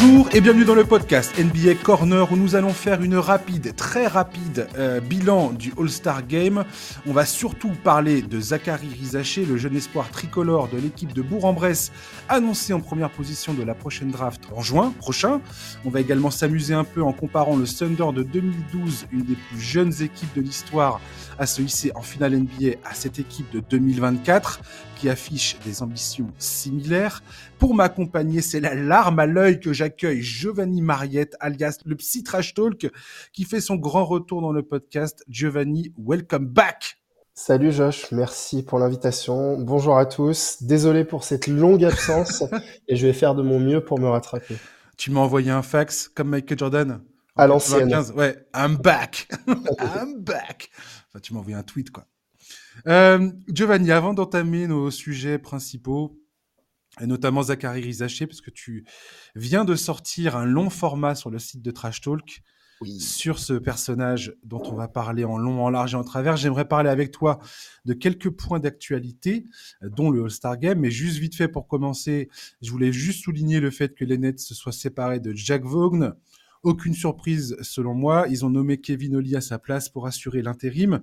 Bonjour et bienvenue dans le podcast NBA Corner où nous allons faire une rapide, très rapide euh, bilan du All-Star Game. On va surtout parler de Zachary Rizaché, le jeune espoir tricolore de l'équipe de Bourg-en-Bresse, annoncé en première position de la prochaine draft en juin prochain. On va également s'amuser un peu en comparant le Thunder de 2012, une des plus jeunes équipes de l'histoire, à se hisser en finale NBA à cette équipe de 2024 qui affiche des ambitions similaires. Pour m'accompagner, c'est la larme à l'œil que j'accueille Giovanni Mariette, alias le Psy Trash Talk, qui fait son grand retour dans le podcast. Giovanni, welcome back! Salut Josh, merci pour l'invitation. Bonjour à tous. Désolé pour cette longue absence et je vais faire de mon mieux pour me rattraper. Tu m'as envoyé un fax comme Michael Jordan À l'ancienne. Ouais, I'm back. I'm back. Enfin, tu m'as envoyé un tweet, quoi. Euh, Giovanni, avant d'entamer nos sujets principaux, et notamment Zachary Rizaché, parce que tu viens de sortir un long format sur le site de Trash Talk sur ce personnage dont on va parler en long, en large et en travers. J'aimerais parler avec toi de quelques points d'actualité, dont le All-Star Game. Mais juste vite fait pour commencer, je voulais juste souligner le fait que les Nets se soient séparés de Jack Vaughn. Aucune surprise selon moi. Ils ont nommé Kevin Oli à sa place pour assurer l'intérim.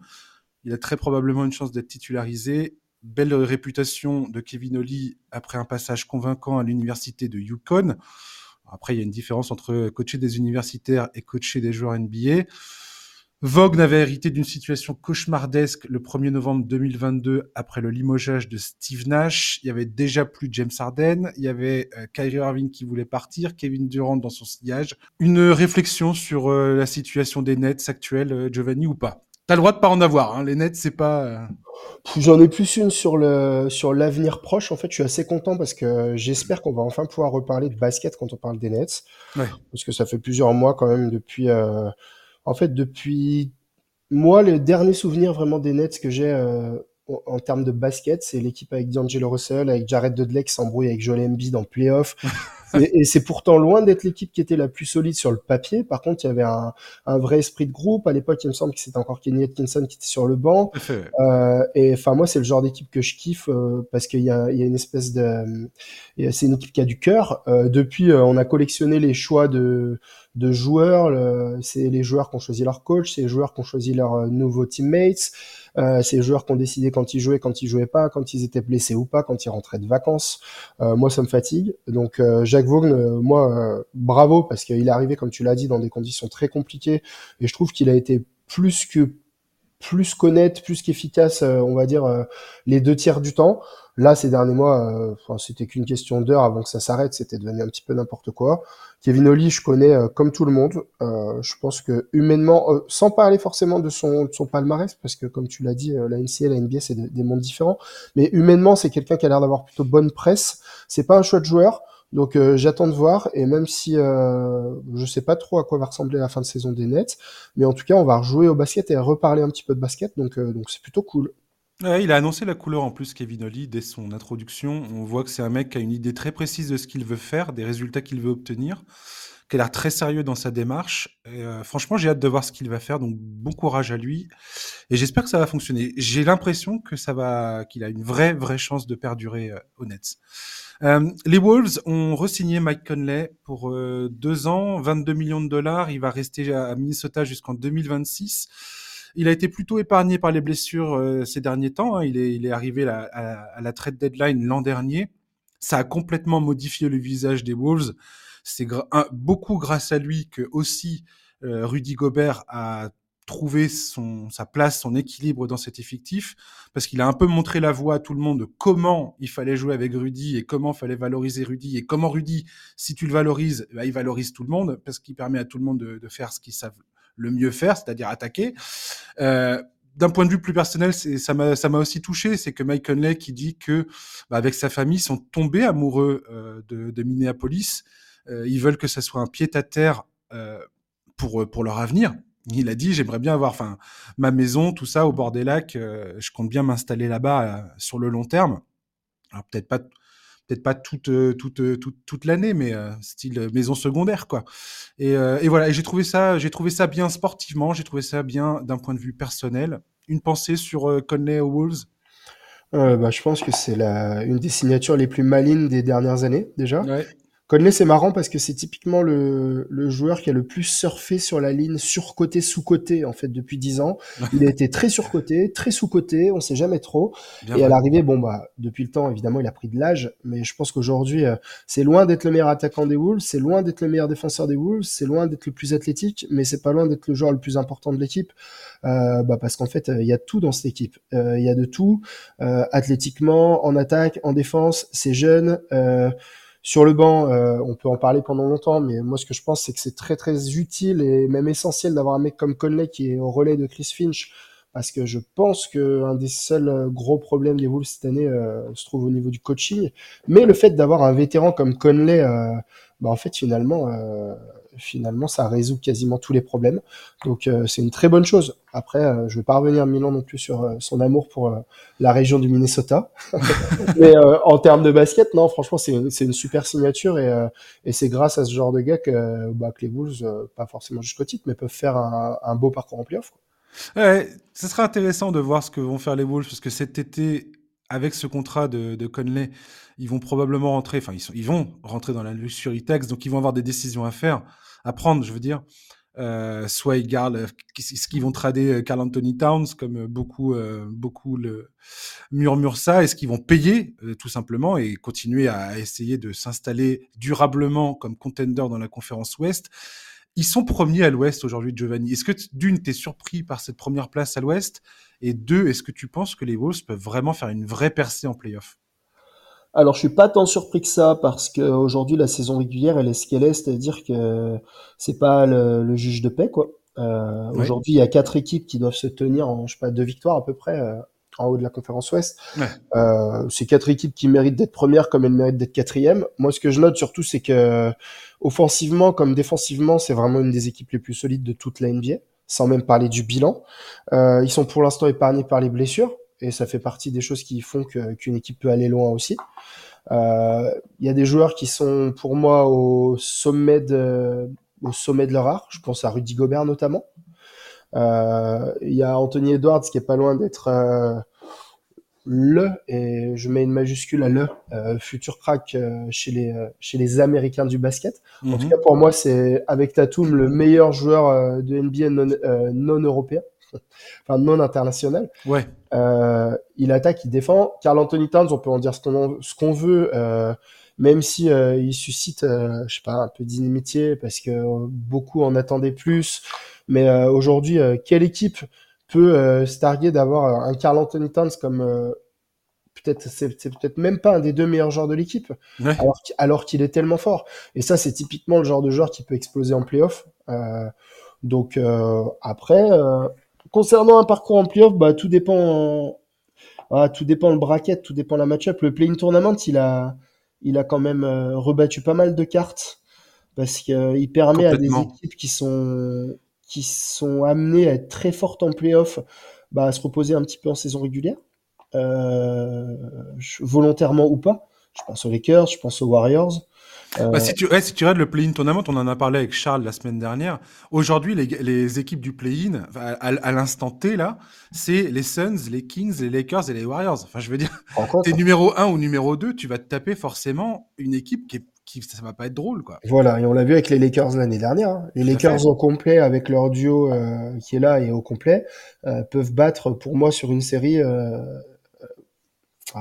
Il a très probablement une chance d'être titularisé. Belle réputation de Kevin Oli après un passage convaincant à l'université de Yukon. Après, il y a une différence entre coacher des universitaires et coacher des joueurs NBA. Vogue n'avait hérité d'une situation cauchemardesque le 1er novembre 2022 après le limogeage de Steve Nash. Il y avait déjà plus James Harden, il y avait euh, Kyrie Irving qui voulait partir, Kevin Durant dans son sillage. Une réflexion sur euh, la situation des Nets actuelle, euh, Giovanni, ou pas? T'as le droit de pas en avoir. Hein. Les Nets, c'est pas. J'en ai plus une sur le sur l'avenir proche. En fait, je suis assez content parce que j'espère qu'on va enfin pouvoir reparler de basket quand on parle des Nets. Ouais. Parce que ça fait plusieurs mois quand même depuis. Euh... En fait, depuis moi, le dernier souvenir vraiment des Nets que j'ai euh, en termes de basket, c'est l'équipe avec D'Angelo Russell, avec Jared Dudley qui s'embrouille avec Joel Embiid en playoff. et, et c'est pourtant loin d'être l'équipe qui était la plus solide sur le papier. Par contre, il y avait un, un vrai esprit de groupe. À l'époque, il me semble que c'était encore Kenny Atkinson qui était sur le banc. Euh, et enfin, moi, c'est le genre d'équipe que je kiffe euh, parce qu'il y y a une espèce de, c'est une équipe qui a du cœur. Euh, depuis, euh, on a collectionné les choix de de joueurs. C'est les joueurs qui ont choisi leur coach, c'est les joueurs qui ont choisi leurs nouveaux teammates. Euh, ces joueurs qui ont décidé quand ils jouaient, quand ils jouaient pas, quand ils étaient blessés ou pas, quand ils rentraient de vacances. Euh, moi, ça me fatigue. Donc, euh, Jacques Vaughan, euh, moi, bravo parce qu'il est arrivé, comme tu l'as dit, dans des conditions très compliquées. Et je trouve qu'il a été plus que plus qu'honnête, plus qu'efficace, on va dire, les deux tiers du temps. Là, ces derniers mois, enfin, c'était qu'une question d'heure avant que ça s'arrête, c'était devenu un petit peu n'importe quoi. Kevin Oli, je connais euh, comme tout le monde. Euh, je pense que humainement, euh, sans parler forcément de son, de son palmarès, parce que comme tu l'as dit, la et la NBA, c'est des mondes différents. Mais humainement, c'est quelqu'un qui a l'air d'avoir plutôt bonne presse. C'est pas un chouette joueur. Donc j'attends de voir et même si euh, je sais pas trop à quoi va ressembler la fin de saison des Nets, mais en tout cas on va rejouer au basket et reparler un petit peu de basket, donc donc c'est plutôt cool. Il a annoncé la couleur en plus, Kevin Oli, dès son introduction. On voit que c'est un mec qui a une idée très précise de ce qu'il veut faire, des résultats qu'il veut obtenir, qui a très sérieux dans sa démarche. Euh, franchement, j'ai hâte de voir ce qu'il va faire, donc bon courage à lui. Et j'espère que ça va fonctionner. J'ai l'impression que ça va, qu'il a une vraie, vraie chance de perdurer euh, au Nets. Euh, les Wolves ont re-signé Mike Conley pour euh, deux ans, 22 millions de dollars. Il va rester à Minnesota jusqu'en 2026. Il a été plutôt épargné par les blessures euh, ces derniers temps. Hein. Il, est, il est arrivé à, à, la trade deadline l'an dernier. Ça a complètement modifié le visage des Wolves. C'est beaucoup grâce à lui que aussi euh, Rudy Gobert a trouvé son, sa place, son équilibre dans cet effectif, parce qu'il a un peu montré la voie à tout le monde comment il fallait jouer avec Rudy et comment il fallait valoriser Rudy et comment Rudy, si tu le valorises, bah, il valorise tout le monde parce qu'il permet à tout le monde de, de faire ce qu'ils savent le mieux faire, c'est-à-dire attaquer. Euh, d'un point de vue plus personnel, ça m'a aussi touché, c'est que Mike Conley qui dit que bah, avec sa famille sont tombés amoureux euh, de, de, Minneapolis. Euh, ils veulent que ça soit un pied à terre euh, pour pour leur avenir. Il a dit j'aimerais bien avoir enfin ma maison, tout ça au bord des lacs. Euh, je compte bien m'installer là-bas euh, sur le long terme. Alors peut-être pas peut-être pas toute euh, toute euh, toute, toute l'année, mais euh, style maison secondaire quoi. Et, et voilà, j'ai trouvé ça j'ai trouvé ça bien sportivement, j'ai trouvé ça bien d'un point de vue personnel. Une pensée sur Conley aux Wolves? Euh, bah, je pense que c'est la une des signatures les plus malines des dernières années déjà. Ouais. Conley, c'est marrant parce que c'est typiquement le, le, joueur qui a le plus surfé sur la ligne sur-côté, sous-côté, en fait, depuis 10 ans. Il a été très sur-côté, très sous-côté, on sait jamais trop. et à l'arrivée, bon, bah, depuis le temps, évidemment, il a pris de l'âge, mais je pense qu'aujourd'hui, euh, c'est loin d'être le meilleur attaquant des Wolves, c'est loin d'être le meilleur défenseur des Wolves, c'est loin d'être le plus athlétique, mais c'est pas loin d'être le joueur le plus important de l'équipe. Euh, bah, parce qu'en fait, il y a tout dans cette équipe. Il y a de tout, athlétiquement, en attaque, en défense, c'est jeune. Sur le banc, euh, on peut en parler pendant longtemps, mais moi ce que je pense c'est que c'est très très utile et même essentiel d'avoir un mec comme Conley qui est au relais de Chris Finch, parce que je pense que un des seuls euh, gros problèmes des Wolves cette année euh, se trouve au niveau du coaching. Mais le fait d'avoir un vétéran comme Conley, bah en fait finalement finalement, ça résout quasiment tous les problèmes. Donc, euh, c'est une très bonne chose. Après, euh, je vais pas revenir Milan non plus sur euh, son amour pour la région du Minnesota. Mais en termes de basket, non, franchement, c'est une, super signature et, c'est grâce à ce genre de gars que, bah, les Bulls, pas forcément jusqu'au titre, mais peuvent faire un, beau parcours en playoff. Ouais, ce sera intéressant de voir ce que vont faire les Wolves parce que cet été, avec ce contrat de, Conley, ils vont probablement rentrer, enfin ils vont rentrer dans la luxury tax, donc ils vont avoir des décisions à faire à prendre, je veux dire. Euh, soit ils gardent, euh, ce qu'ils vont trader euh, Carl Anthony Towns, comme beaucoup, beaucoup le murmurent ça, est-ce qu'ils vont payer tout simplement et continuer à essayer de s'installer durablement comme contender dans la conférence Ouest Ils sont premiers à l'Ouest aujourd'hui, Giovanni. Est-ce que d'une, tu es surpris par cette première place à l'Ouest? Et deux, est-ce que tu penses que les Wolves peuvent vraiment faire une vraie percée en playoff? Alors, je suis pas tant surpris que ça parce qu'aujourd'hui la saison régulière elle est ce qu'elle est, c'est-à-dire que c'est pas le, juge de paix quoi. Euh, aujourd'hui, il y a quatre équipes qui doivent se tenir en je sais pas deux victoires à peu près euh, en haut de la conférence Ouest. Euh, c'est quatre équipes qui méritent d'être premières comme elles méritent d'être quatrièmes. Moi, ce que je note surtout, c'est que offensivement comme défensivement, c'est vraiment une des équipes les plus solides de toute la NBA, sans même parler du bilan. ils sont pour l'instant épargnés par les blessures et ça fait partie des choses qui font qu'une équipe peut aller loin aussi. Euh, il y a des joueurs qui sont pour moi au sommet de, au sommet de leur art. Je pense à Rudy Gobert notamment. Euh, il y a Anthony Edwards qui est pas loin d'être euh, le, et je mets une majuscule à le, futur crack chez, les, chez les Américains du basket. En tout mhm. cas, pour moi, c'est avec Tatum le meilleur joueur de NBA non, non européen enfin non international. Ouais. Euh, il attaque, il défend. Carl Anthony Towns, on peut en dire ce qu'on veut, euh, même si euh, il suscite, je sais pas, un peu d'inimitié parce que beaucoup en attendaient plus. Mais aujourd'hui, quelle équipe peut se targuer d'avoir un Carl Anthony Towns comme peut-être c'est peut-être même pas un des deux meilleurs joueurs de l'équipe alors, alors qu'il est tellement fort et ça c'est typiquement le genre de joueur qui peut exploser en playoff euh, donc après concernant un parcours en playoff, bah, tout dépend. tout dépend le bracket, tout dépend la match-up. Le play-in tournament, il a, il a quand même euh, rebattu pas mal de cartes parce qu'il euh, permet à des équipes qui sont, qui sont amenées à être très fortes en playoff bah, à se reposer un petit peu en saison régulière, euh, volontairement ou pas. Je pense aux Lakers, je pense aux Warriors. Euh, bah, si, tu, si tu regardes le play-in tournament, on en a parlé avec Charles la semaine dernière. Aujourd'hui, les, les, équipes du play-in, à, l'instant T, là, c'est les Suns, les Kings, les Lakers et les Warriors. Enfin, je veux dire, t'es numéro 1 ou numéro 2, tu vas te taper forcément une équipe qui, est, qui ça va pas être drôle, quoi. Voilà, et on l'a vu avec les Lakers l'année dernière. Hein. Les Lakers au complet, avec leur duo euh, qui est là et au complet, euh, peuvent battre, pour moi, sur une série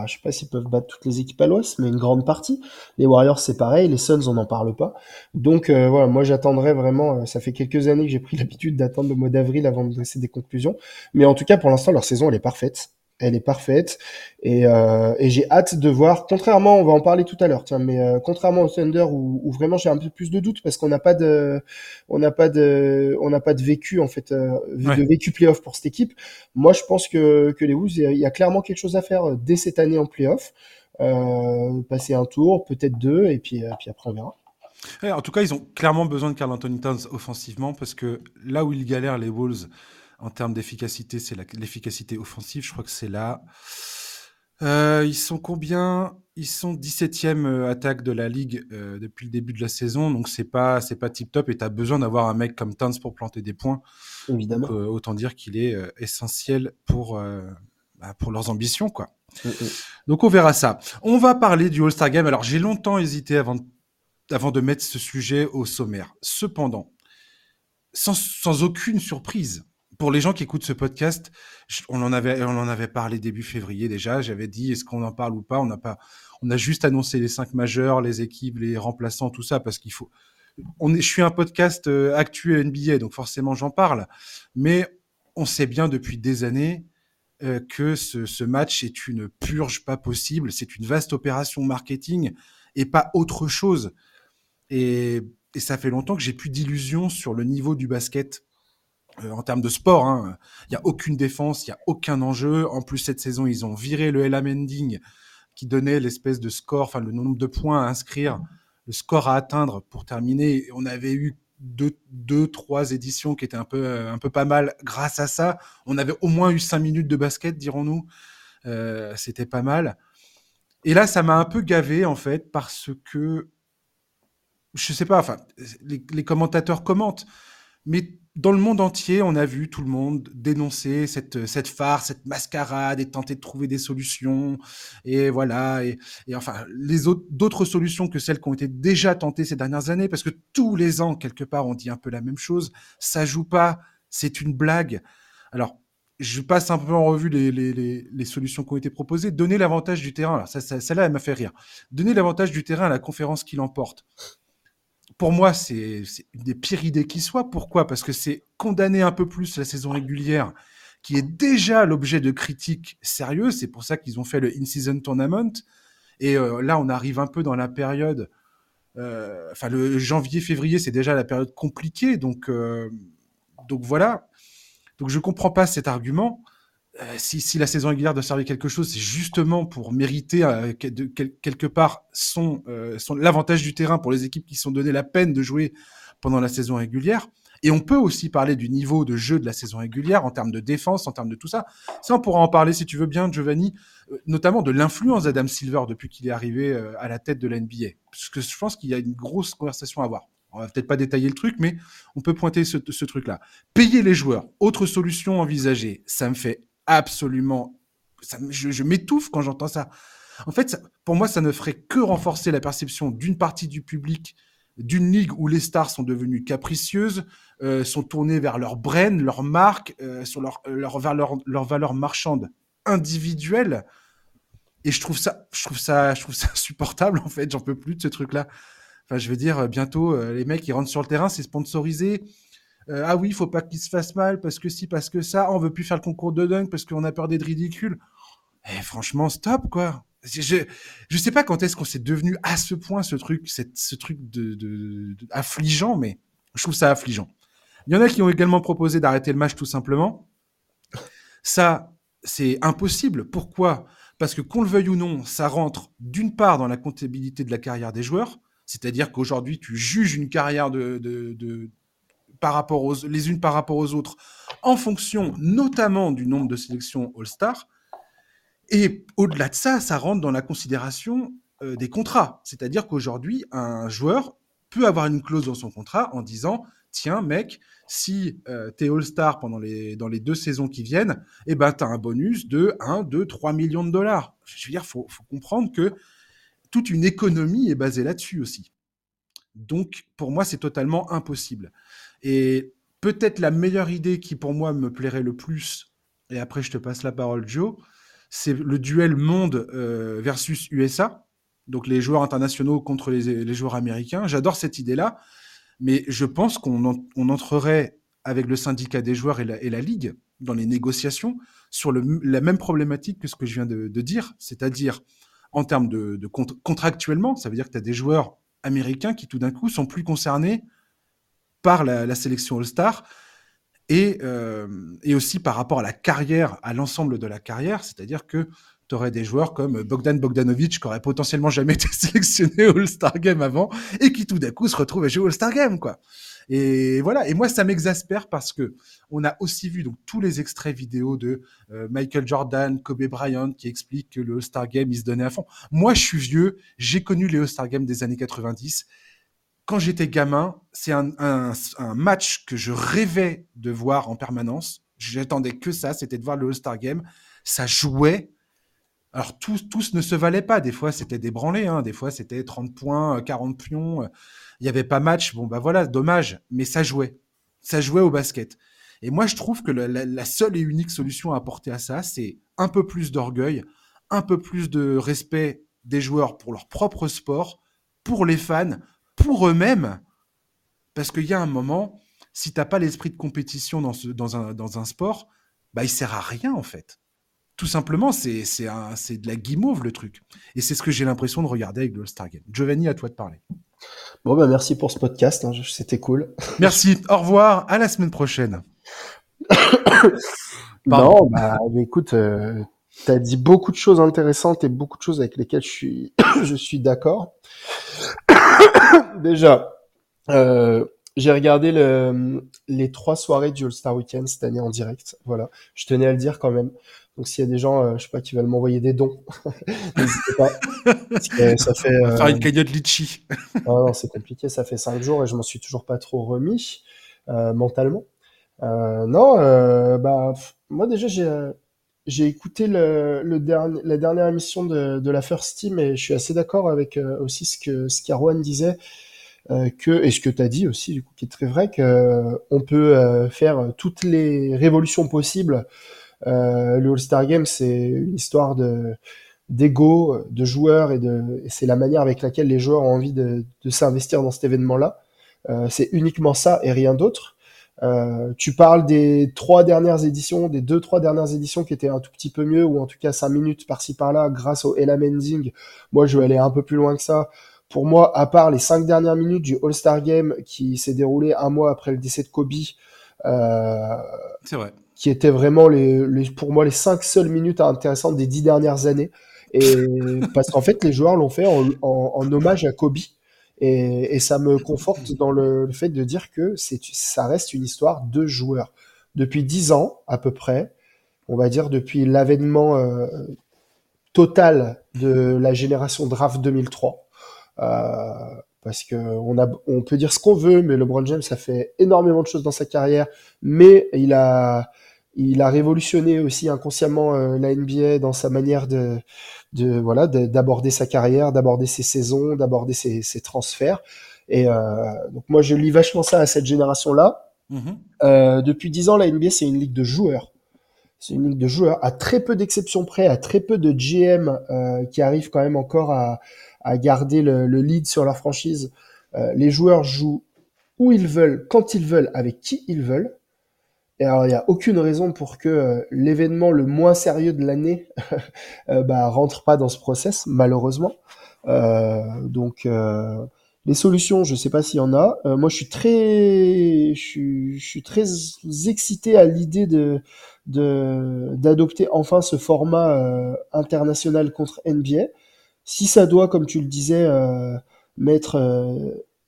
je sais pas s'ils peuvent battre toutes les équipes à l'Ouest, mais une grande partie. Les Warriors, c'est pareil. Les Suns, on n'en parle pas. Donc euh, voilà, moi j'attendrai vraiment. Euh, ça fait quelques années que j'ai pris l'habitude d'attendre le mois d'avril avant de dresser des conclusions. Mais en tout cas, pour l'instant, leur saison, elle est parfaite elle est parfaite et, euh, et j'ai hâte de voir. Contrairement, on va en parler tout à l'heure, tiens, mais euh, contrairement au Thunder où, où vraiment j'ai un peu plus de doutes parce qu'on n'a pas de, on n'a pas de, on n'a pas de vécu en fait, euh, de vécu playoff pour cette équipe. Moi, je pense que que les Wolves, il y a clairement quelque chose à faire dès cette année en playoff, passer un tour, peut-être deux, et puis, puis après on verra. en tout cas, ils ont clairement besoin de Carl Anthony Towns offensivement parce que là où ils galèrent les Wolves en termes d'efficacité, c'est l'efficacité offensive. Je crois que c'est là. Euh, ils sont combien? Ils sont 17e euh, attaque de la ligue euh, depuis le début de la saison, donc c'est pas c'est pas tip top et tu as besoin d'avoir un mec comme Towns pour planter des points. Évidemment. autant dire qu'il est essentiel pour bah, pour leurs ambitions quoi. Mm, mm. Donc on verra ça. On va parler du All-Star Game. Alors j'ai longtemps hésité avant de avant de mettre ce sujet au sommaire. Cependant, sans, sans aucune surprise, pour les gens qui écoutent ce podcast, on en avait, on en avait parlé début février déjà. J'avais dit, est-ce qu'on en parle ou pas? On n'a pas, on a juste annoncé les cinq majeurs, les équipes, les remplaçants, tout ça, parce qu'il faut. On je suis un podcast euh, actuel NBA, donc forcément j'en parle. Mais on sait bien depuis des années euh, que ce, ce, match est une purge pas possible. C'est une vaste opération marketing et pas autre chose. Et, et ça fait longtemps que j'ai plus d'illusions sur le niveau du basket euh, en termes de sport, hein, il n'y a aucune défense, il n'y a aucun enjeu. En plus, cette saison, ils ont viré le Ella Mending qui donnait l'espèce de score, enfin le nombre de points à inscrire, le score à atteindre pour terminer. On avait eu deux, deux, trois éditions qui étaient un peu, un peu pas mal grâce à ça. On avait au moins eu cinq minutes de basket, dirons-nous. Euh, C'était pas mal. Et là, ça m'a un peu gavé en fait parce que je sais pas. Enfin, les commentateurs commentent, mais dans le monde entier, on a vu tout le monde dénoncer cette, cette farce, cette mascarade et tenter de trouver des solutions. Et voilà. Et, enfin, les autres, d'autres solutions que celles qui ont été déjà tentées ces dernières années, parce que tous les ans, quelque part, on dit un peu la même chose. Ça joue pas. C'est une blague. Alors, je passe un peu en revue les solutions qui ont été proposées. Donner l'avantage du terrain. Alors, ça, ça, celle-là, elle m'a fait rire. Donner l'avantage du terrain à la conférence qui l'emporte pour moi, c'est une des pires idées qui soit. Pourquoi? Parce que c'est condamner un peu plus la saison régulière, qui est déjà l'objet de critiques sérieuses. C'est pour ça qu'ils ont fait le In-Season Tournament. Et euh, là, on arrive un peu dans la période. Euh, enfin, le janvier-février, c'est déjà la période compliquée. Donc, euh, donc voilà. Donc je comprends pas cet argument. Euh, si, si, la saison régulière doit servir quelque chose, c'est justement pour mériter euh, de, quelque part son, euh, son l'avantage du terrain pour les équipes qui sont données la peine de jouer pendant la saison régulière. Et on peut aussi parler du niveau de jeu de la saison régulière en termes de défense, en termes de tout ça. Ça, on pourra en parler si tu veux bien, Giovanni, euh, notamment de l'influence d'Adam Silver depuis qu'il est arrivé à la tête de la NBA. Parce que je pense qu'il y a une grosse conversation à avoir. On va peut-être pas détailler le truc, mais on peut pointer ce, ce truc-là. Payer les joueurs, autre solution envisagée, ça me fait absolument. Je, m'étouffe quand j'entends ça. En fait, pour moi, ça ne ferait que renforcer la perception d'une partie du public d'une ligue où les stars sont devenues capricieuses, euh, sont tournées vers leur brain, leur marque, euh, sur leur, leur, valeur marchande individuelle. Et je trouve ça, je trouve ça, je trouve ça insupportable en fait. J'en peux plus de ce truc-là. Enfin, je veux dire, bientôt, euh, les mecs, ils rentrent sur le terrain, c'est sponsorisé. Euh, ah oui, faut pas qu'il se fasse mal parce que si, parce que ça, on veut plus faire le concours de dunk parce qu'on a peur d'être ridicule. Eh, franchement, stop quoi. Je, je sais pas quand est-ce qu'on s'est devenu à ce point ce truc, cette, ce truc de, de, affligeant, mais je trouve ça affligeant. Il y en a qui ont également proposé d'arrêter le match tout simplement. Ça, c'est impossible. Pourquoi? Parce que qu'on le veuille ou non, ça rentre d'une part dans la comptabilité de la carrière des joueurs, c'est-à-dire qu'aujourd'hui, tu juges une carrière de, de, par rapport aux, les unes par rapport aux autres, en fonction notamment du nombre de sélections All-Star. Et au-delà de ça, ça rentre dans la considération euh, des contrats. C'est-à-dire qu'aujourd'hui, un joueur peut avoir une clause dans son contrat en disant Tiens, mec, si euh, tu es All-Star pendant les, dans les deux saisons qui viennent, eh ben, tu as un bonus de 1, 2, 3 millions de dollars. Je veux dire, il faut, faut comprendre que toute une économie est basée là-dessus aussi. Donc, pour moi, c'est totalement impossible. Et peut-être la meilleure idée qui pour moi me plairait le plus, et après je te passe la parole Joe, c'est le duel monde euh, versus USA, donc les joueurs internationaux contre les, joueurs américains. J'adore cette idée-là, mais je pense qu'on en, on entrerait avec le syndicat des joueurs et la, ligue dans les négociations sur la même problématique que ce que je viens de, de dire, c'est-à-dire en termes de, de contractuellement, ça veut dire que tu as des joueurs américains qui tout d'un coup sont plus concernés par la, sélection All-Star et, euh, et aussi par rapport à la carrière, à l'ensemble de la carrière, c'est-à-dire que tu aurais des joueurs comme Bogdan Bogdanovic qui aurait potentiellement jamais été sélectionné All-Star Game avant et qui tout d'un coup se retrouve à jouer All-Star Game, quoi. Et voilà. Et moi, ça m'exaspère parce que on a aussi vu donc tous les extraits vidéo de euh, Michael Jordan, Kobe Bryant qui expliquent que le All-Star Game, il se donnait à fond. Moi, je suis vieux. J'ai connu les All-Star Games des années 90 quand j'étais gamin, c'est un, match que je rêvais de voir en permanence. J'attendais que ça, c'était de voir le All-Star Game. Ça jouait. Alors tous, tous ne se valaient pas. Des fois, c'était débranlé. Hein. Des fois, c'était 30 points, 40 pions. Il n'y avait pas match. Bon, bah voilà, dommage. Mais ça jouait. Ça jouait au basket. Et moi, je trouve que la, seule et unique solution à apporter à ça, c'est un peu plus d'orgueil, un peu plus de respect des joueurs pour leur propre sport, pour les fans, pour eux-mêmes. Parce qu'il y a un moment, si tu n'as pas l'esprit de compétition dans, ce, dans, un, dans un sport, bah, il sert à rien en fait tout simplement, c'est de la guimauve le truc. Et c'est ce que j'ai l'impression de regarder avec le Game. Giovanni, à toi de parler. Bon, bah merci pour ce podcast, hein, c'était cool. Merci, au revoir, à la semaine prochaine. non, bah écoute, euh, tu as dit beaucoup de choses intéressantes et beaucoup de choses avec lesquelles je suis, je suis d'accord. Déjà, euh, j'ai regardé le, les trois soirées du All-Star Weekend cette année en direct. Voilà, je tenais à le dire quand même. Donc s'il y a des gens, euh, je sais pas, qui veulent m'envoyer des dons, n'hésitez pas. ça fait euh... faire une cagnotte litchi. non, c'est compliqué. Ça fait cinq jours et je m'en suis toujours pas trop remis euh, mentalement. Euh, non, euh, bah moi déjà j'ai euh, j'ai écouté le, le la dernière émission de, de la First Team et je suis assez d'accord avec aussi ce que ce qu'Arwan disait. que et ce que tu as dit aussi du coup qui est très vrai que on peut faire toutes les révolutions possibles euh, le All-Star Game, c'est une histoire de d'ego, de joueurs et de c'est la manière avec laquelle les joueurs ont envie de, de s'investir dans cet événement-là. Euh, c'est uniquement ça et rien d'autre. Euh, tu parles des trois dernières éditions, des deux trois dernières éditions qui étaient un tout petit peu mieux ou en tout cas cinq minutes par-ci par-là grâce au Ella Mending. Moi, je vais aller un peu plus loin que ça. Pour moi, à part les cinq dernières minutes du All-Star Game qui s'est déroulé un mois après le décès de Kobe, euh, c'est vrai qui étaient vraiment les, les, pour moi les cinq seules minutes intéressantes des dix dernières années. Et parce qu'en fait, les joueurs l'ont fait en, en, en, hommage à Kobe. Et, et ça me conforte dans le, le, fait de dire que ça reste une histoire de joueurs. Depuis dix ans, à peu près, on va dire depuis l'avènement euh, total de la génération draft 2003, euh, parce que on a, on peut dire ce qu'on veut, mais LeBron James a fait énormément de choses dans sa carrière, mais il a, il a révolutionné aussi inconsciemment euh, la NBA dans sa manière de, de voilà, d'aborder sa carrière, d'aborder ses saisons, d'aborder ses, ses, transferts. Et euh, donc moi, je lis vachement ça à cette génération-là. Mm-hmm. Euh, depuis dix ans, la NBA c'est une ligue de joueurs. C'est une ligue de joueurs, à très peu d'exceptions près, à très peu de GM euh, qui arrivent quand même encore à, à garder le, le, lead sur leur franchise. Euh, les joueurs jouent où ils veulent, quand ils veulent, avec qui ils veulent. Et alors, il n'y a aucune raison pour que euh, l'événement le moins sérieux de l'année euh, bah, rentre pas dans ce process, malheureusement. Euh, donc, euh, les solutions, je ne sais pas s'il y en a. moi, je suis très, je suis, je suis très excité à l'idée de d'adopter enfin ce format international contre NBA. Si ça doit, comme tu le disais, mettre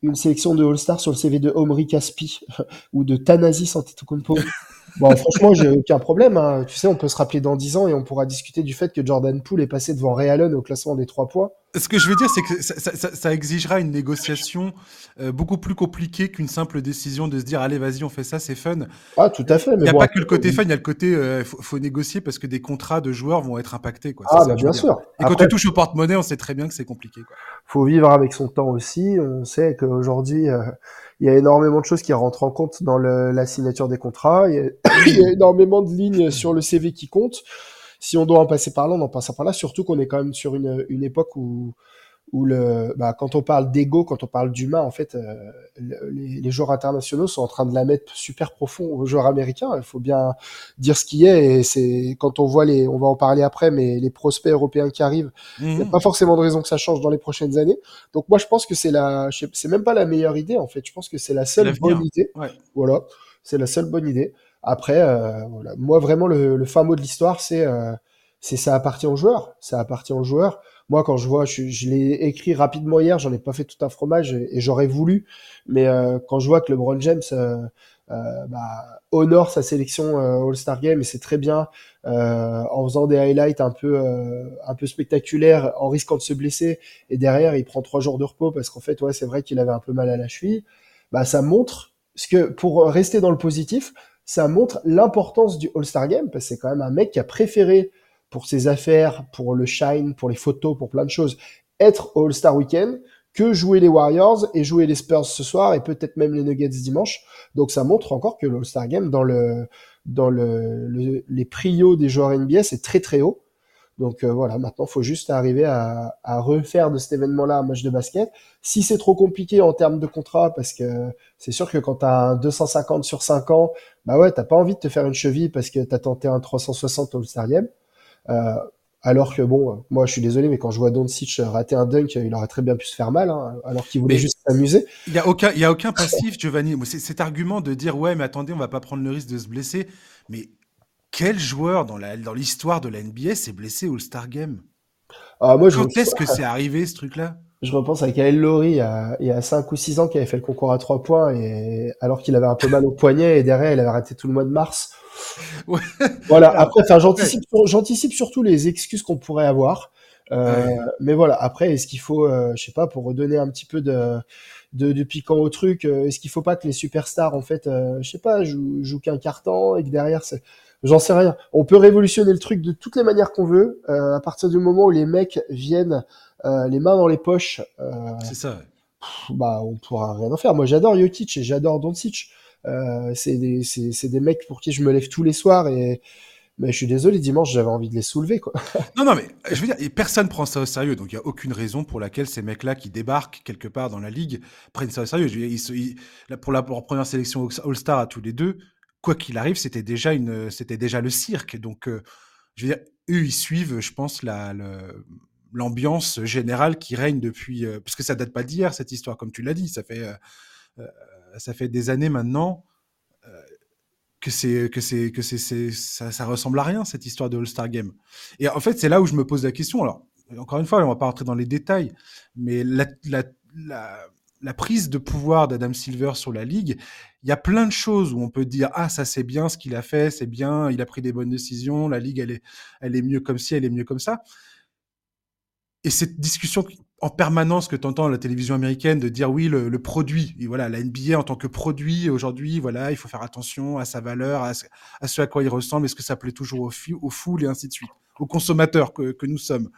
une sélection de All-Star sur le CV de Omri Caspi ou de Tanasi Antetokounmpo. Bon, franchement, j'ai aucun problème. Hein. Tu sais, on peut se rappeler dans 10 ans et on pourra discuter du fait que Jordan Poole est passé devant Ray Allen au classement des trois points. Ce que je veux dire, c'est que ça, ça, ça, exigera une négociation euh, beaucoup plus compliquée qu'une simple décision de se dire allez, vas-y, on fait ça, c'est fun. Ah, tout à fait. Il n'y a pas que le côté fun, il y a le côté euh, faut, faut, négocier parce que des contrats de joueurs vont être impactés. Quoi. Ah, bah, bien sûr. Et quand tu touches au porte-monnaie, on sait très bien que c'est compliqué. Quoi. Faut vivre avec son temps aussi. On sait qu'aujourd'hui, euh, il y a énormément de choses qui rentrent en compte dans le, la signature des contrats. Il y, a, énormément de lignes sur le CV qui comptent si on doit en passer par là, on en passe par là. Surtout qu'on est quand même sur une, une époque où où le, bah, quand on parle d'ego, quand on parle d'humain, en fait, euh, les, les, joueurs internationaux sont en train de la mettre super profond aux joueurs américains. Il faut bien dire ce qui est. Et c'est quand on voit les, on va en parler après, mais les prospects européens qui arrivent, il n'y a mhm. pas forcément de raison que ça change dans les prochaines années. Donc moi, je pense que c'est la, c'est même pas la meilleure idée en fait. Je pense que c'est la seule bonne idée. Ouais. Voilà, c'est la seule bonne idée. Après, euh, voilà. moi vraiment le, le fin mot de l'histoire, c'est, euh, c'est ça appartient aux joueurs. Ça appartient aux joueurs moi quand je vois, je, l'ai écrit rapidement hier, j'en ai pas fait tout un fromage et, j'aurais voulu, mais euh, quand je vois que LeBron James euh, euh, bah, honore sa sélection All-Star Game et c'est très bien en faisant des highlights un peu un peu spectaculaires, en risquant de se blesser et derrière il prend trois jours de repos parce qu'en fait ouais c'est vrai qu'il avait un peu mal à la cheville, bah ça montre ce que pour rester dans le positif, ça montre l'importance du All-Star Game parce que c'est quand même un mec qui a préféré pour ses affaires, pour le shine, pour les photos, pour plein de choses, être All-Star Weekend que jouer les Warriors et jouer les Spurs ce soir et peut-être même les Nuggets dimanche. Donc ça montre encore que l'All-Star Game dans le dans le, les prios des joueurs NBA c'est très très haut. Donc euh, voilà, maintenant faut juste arriver à, à refaire de cet événement-là un match de basket. Si c'est trop compliqué en termes de contrat, parce que c'est sûr que quand t'as un 250 sur 5 ans, bah ouais, t'as pas envie de te faire une cheville parce que t'as tenté un 360 au All-Star Game. Euh, alors que bon, moi je suis désolé, mais quand je vois Doncic rater un dunk, il aurait très bien pu se faire mal, hein, alors qu'il voulait juste s'amuser. Il y a aucun, il y a aucun passif, Giovanni. Cet argument de dire ouais, mais attendez, on va pas prendre le risque de se blesser. Mais quel joueur dans la dans l'histoire de la NBA s'est blessé au All-Star Game? Ah, moi, Quand est-ce que c'est arrivé ce truc-là? Je repense à Kyle Lowry il y, a, 5 ou 6 ans qui avait fait le concours à 3 points et alors qu'il avait un peu mal au poignet et derrière il avait arrêté tout le mois de mars. Voilà. Après, enfin, j'anticipe, j'anticipe surtout les excuses qu'on pourrait avoir. Euh, mais voilà. Après, est-ce qu'il faut, euh, je sais pas, pour redonner un petit peu de, de, piquant au truc, euh, est-ce qu'il faut pas que les superstars, en fait, je sais pas, jouent, jouent qu'un carton et que derrière, c'est, j'en sais rien. On peut révolutionner le truc de toutes les manières qu'on veut. à partir du moment où les mecs viennent les mains dans les poches. c'est ça. bah, on pourra rien en faire. Moi, j'adore Jokic et j'adore Doncic. Euh, c'est des, des, mecs pour qui je me lève tous les soirs et mais je suis désolé, dimanche, j'avais envie de les soulever, quoi. Non, non, mais je veux dire, et personne prend ça au sérieux, donc il n'y a aucune raison pour laquelle ces mecs-là qui débarquent quelque part dans la ligue prennent ça au sérieux. Je veux dire, pour la première sélection All-Star à tous les deux, quoi qu'il arrive, c'était déjà une, c'était déjà le cirque. Donc, euh, je veux dire, eux, ils suivent, je pense, la, l'ambiance générale qui règne depuis, euh, parce que ça date pas d'hier cette histoire, comme tu l'as dit, ça fait ça fait des années maintenant euh, que c'est que c'est que c'est ça, ça, ressemble à rien cette histoire de All-Star Game. Et en fait, c'est là où je me pose la question. Alors, encore une fois, on va pas rentrer dans les détails, mais la, la, la, prise de pouvoir d'Adam Silver sur la ligue, il y a plein de choses où on peut dire ah ça c'est bien ce qu'il a fait, c'est bien, il a pris des bonnes décisions, la ligue elle est elle est mieux comme ci, elle est mieux comme ça. Et cette discussion en permanence que tu entends à la télévision américaine de dire oui le, produit et voilà la NBA en tant que produit aujourd'hui voilà il faut faire attention à sa valeur à ce à, quoi il ressemble est-ce que ça plaît toujours au aux foules et ainsi de suite aux consommateurs que, nous sommes.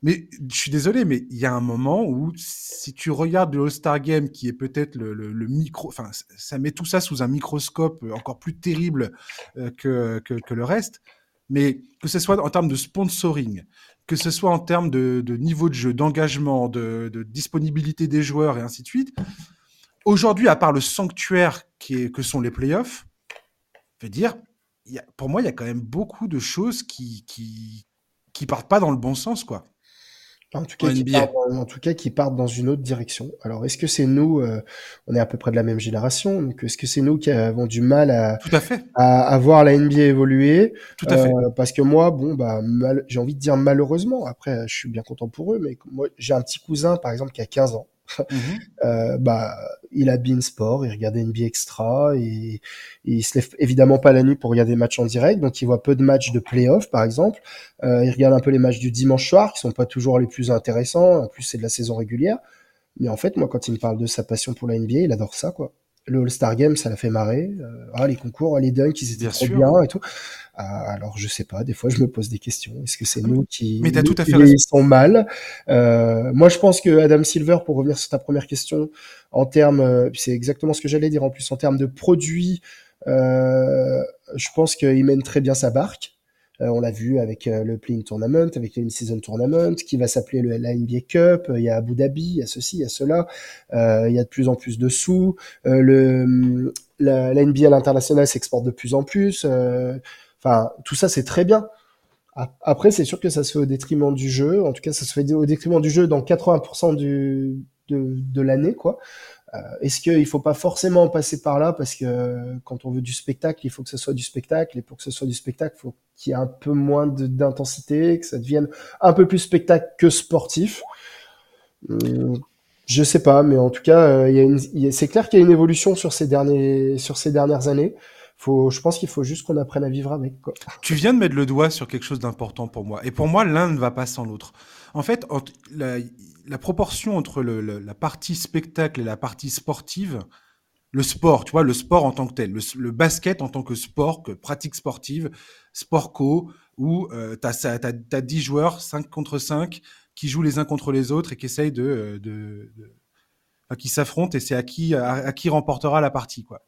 Mais je suis désolé mais il y a un moment où si tu regardes le All-Star Game qui est peut-être le, micro enfin ça met tout ça sous un microscope encore plus terrible euh, que, que le reste mais que ce soit en termes de sponsoring, que ce soit en termes de, niveau de jeu, d'engagement, de, disponibilité des joueurs et ainsi de suite. Aujourd'hui, à part le sanctuaire que sont les playoffs, je veux dire, pour moi, il y a quand même beaucoup de choses qui, qui, partent pas dans le bon sens. En tout, cas, qui partent, en tout cas, qui partent dans une autre direction. Alors, est-ce que c'est nous, euh, on est à peu près de la même génération, donc est-ce que c'est nous qui avons du mal à, Tout à, fait. à, voir la NBA évoluer? Tout à fait. Euh, parce que moi, bon, bah, j'ai envie de dire malheureusement, après, je suis bien content pour eux, mais moi, j'ai un petit cousin, par exemple, qui a 15 ans. Mhm. euh, bah, il a bien sport, il regarde NBA Extra, et, il se lève évidemment pas la nuit pour regarder des matchs en direct, donc il voit peu de matchs de playoff par exemple. Euh, il regarde un peu les matchs du dimanche soir, qui sont pas toujours les plus intéressants, en plus c'est de la saison régulière. Mais en fait, moi, quand il me parle de sa passion pour la NBA, il adore ça, quoi le All-Star Game, ça l'a fait marrer. Euh, ah, les concours, les dunks, ils étaient trop bien et tout. Euh, alors, je sais pas, des fois, je me pose des questions. Est-ce que c'est nous qui, Mais tout à fait ils sont mal? Euh, Moi, je pense que Adam Silver, pour revenir sur ta première question, en termes, c'est exactement ce que j'allais dire en plus, en termes de produits, je pense qu'il mène très bien sa barque. Euh, on l'a vu avec euh, le Playing Tournament, avec le In-Season Tournament, qui va s'appeler le la NBA Cup. Il y a Abu Dhabi, il y a ceci, il y a cela. Euh, il y a de plus en plus de sous. le la, NBA à l'international s'exporte de plus en plus. Enfin, tout ça, c'est très bien. Après, c'est sûr que ça se fait au détriment du jeu. En tout cas, ça se fait au détriment du jeu dans 80% du, de, de l'année, quoi. Euh, est-ce qu'il ne faut pas forcément passer par là parce que quand on veut du spectacle, il faut que ce soit du spectacle et pour que ce soit du spectacle, il faut qu'il y ait un peu moins d'intensité, que ça devienne un peu plus spectacle que sportif. Hum, je sais pas, mais en tout cas, euh, c'est clair qu'il y a une évolution sur ces, dernières années. Faut, je pense qu'il faut juste qu'on apprenne à vivre avec. Tu viens de mettre le doigt sur quelque chose d'important pour moi. Et pour moi, l'un ne va pas sans l'autre. En fait, la proportion entre la partie spectacle et la partie sportive, le sport, tu vois, le sport en tant que tel, le, basket en tant que sport, que pratique sportive, sport co, où tu as, 10 joueurs, 5 contre 5, qui jouent les uns contre les autres et qui essayent de, de, qui s'affrontent et c'est à qui, à, qui remportera la partie, quoi.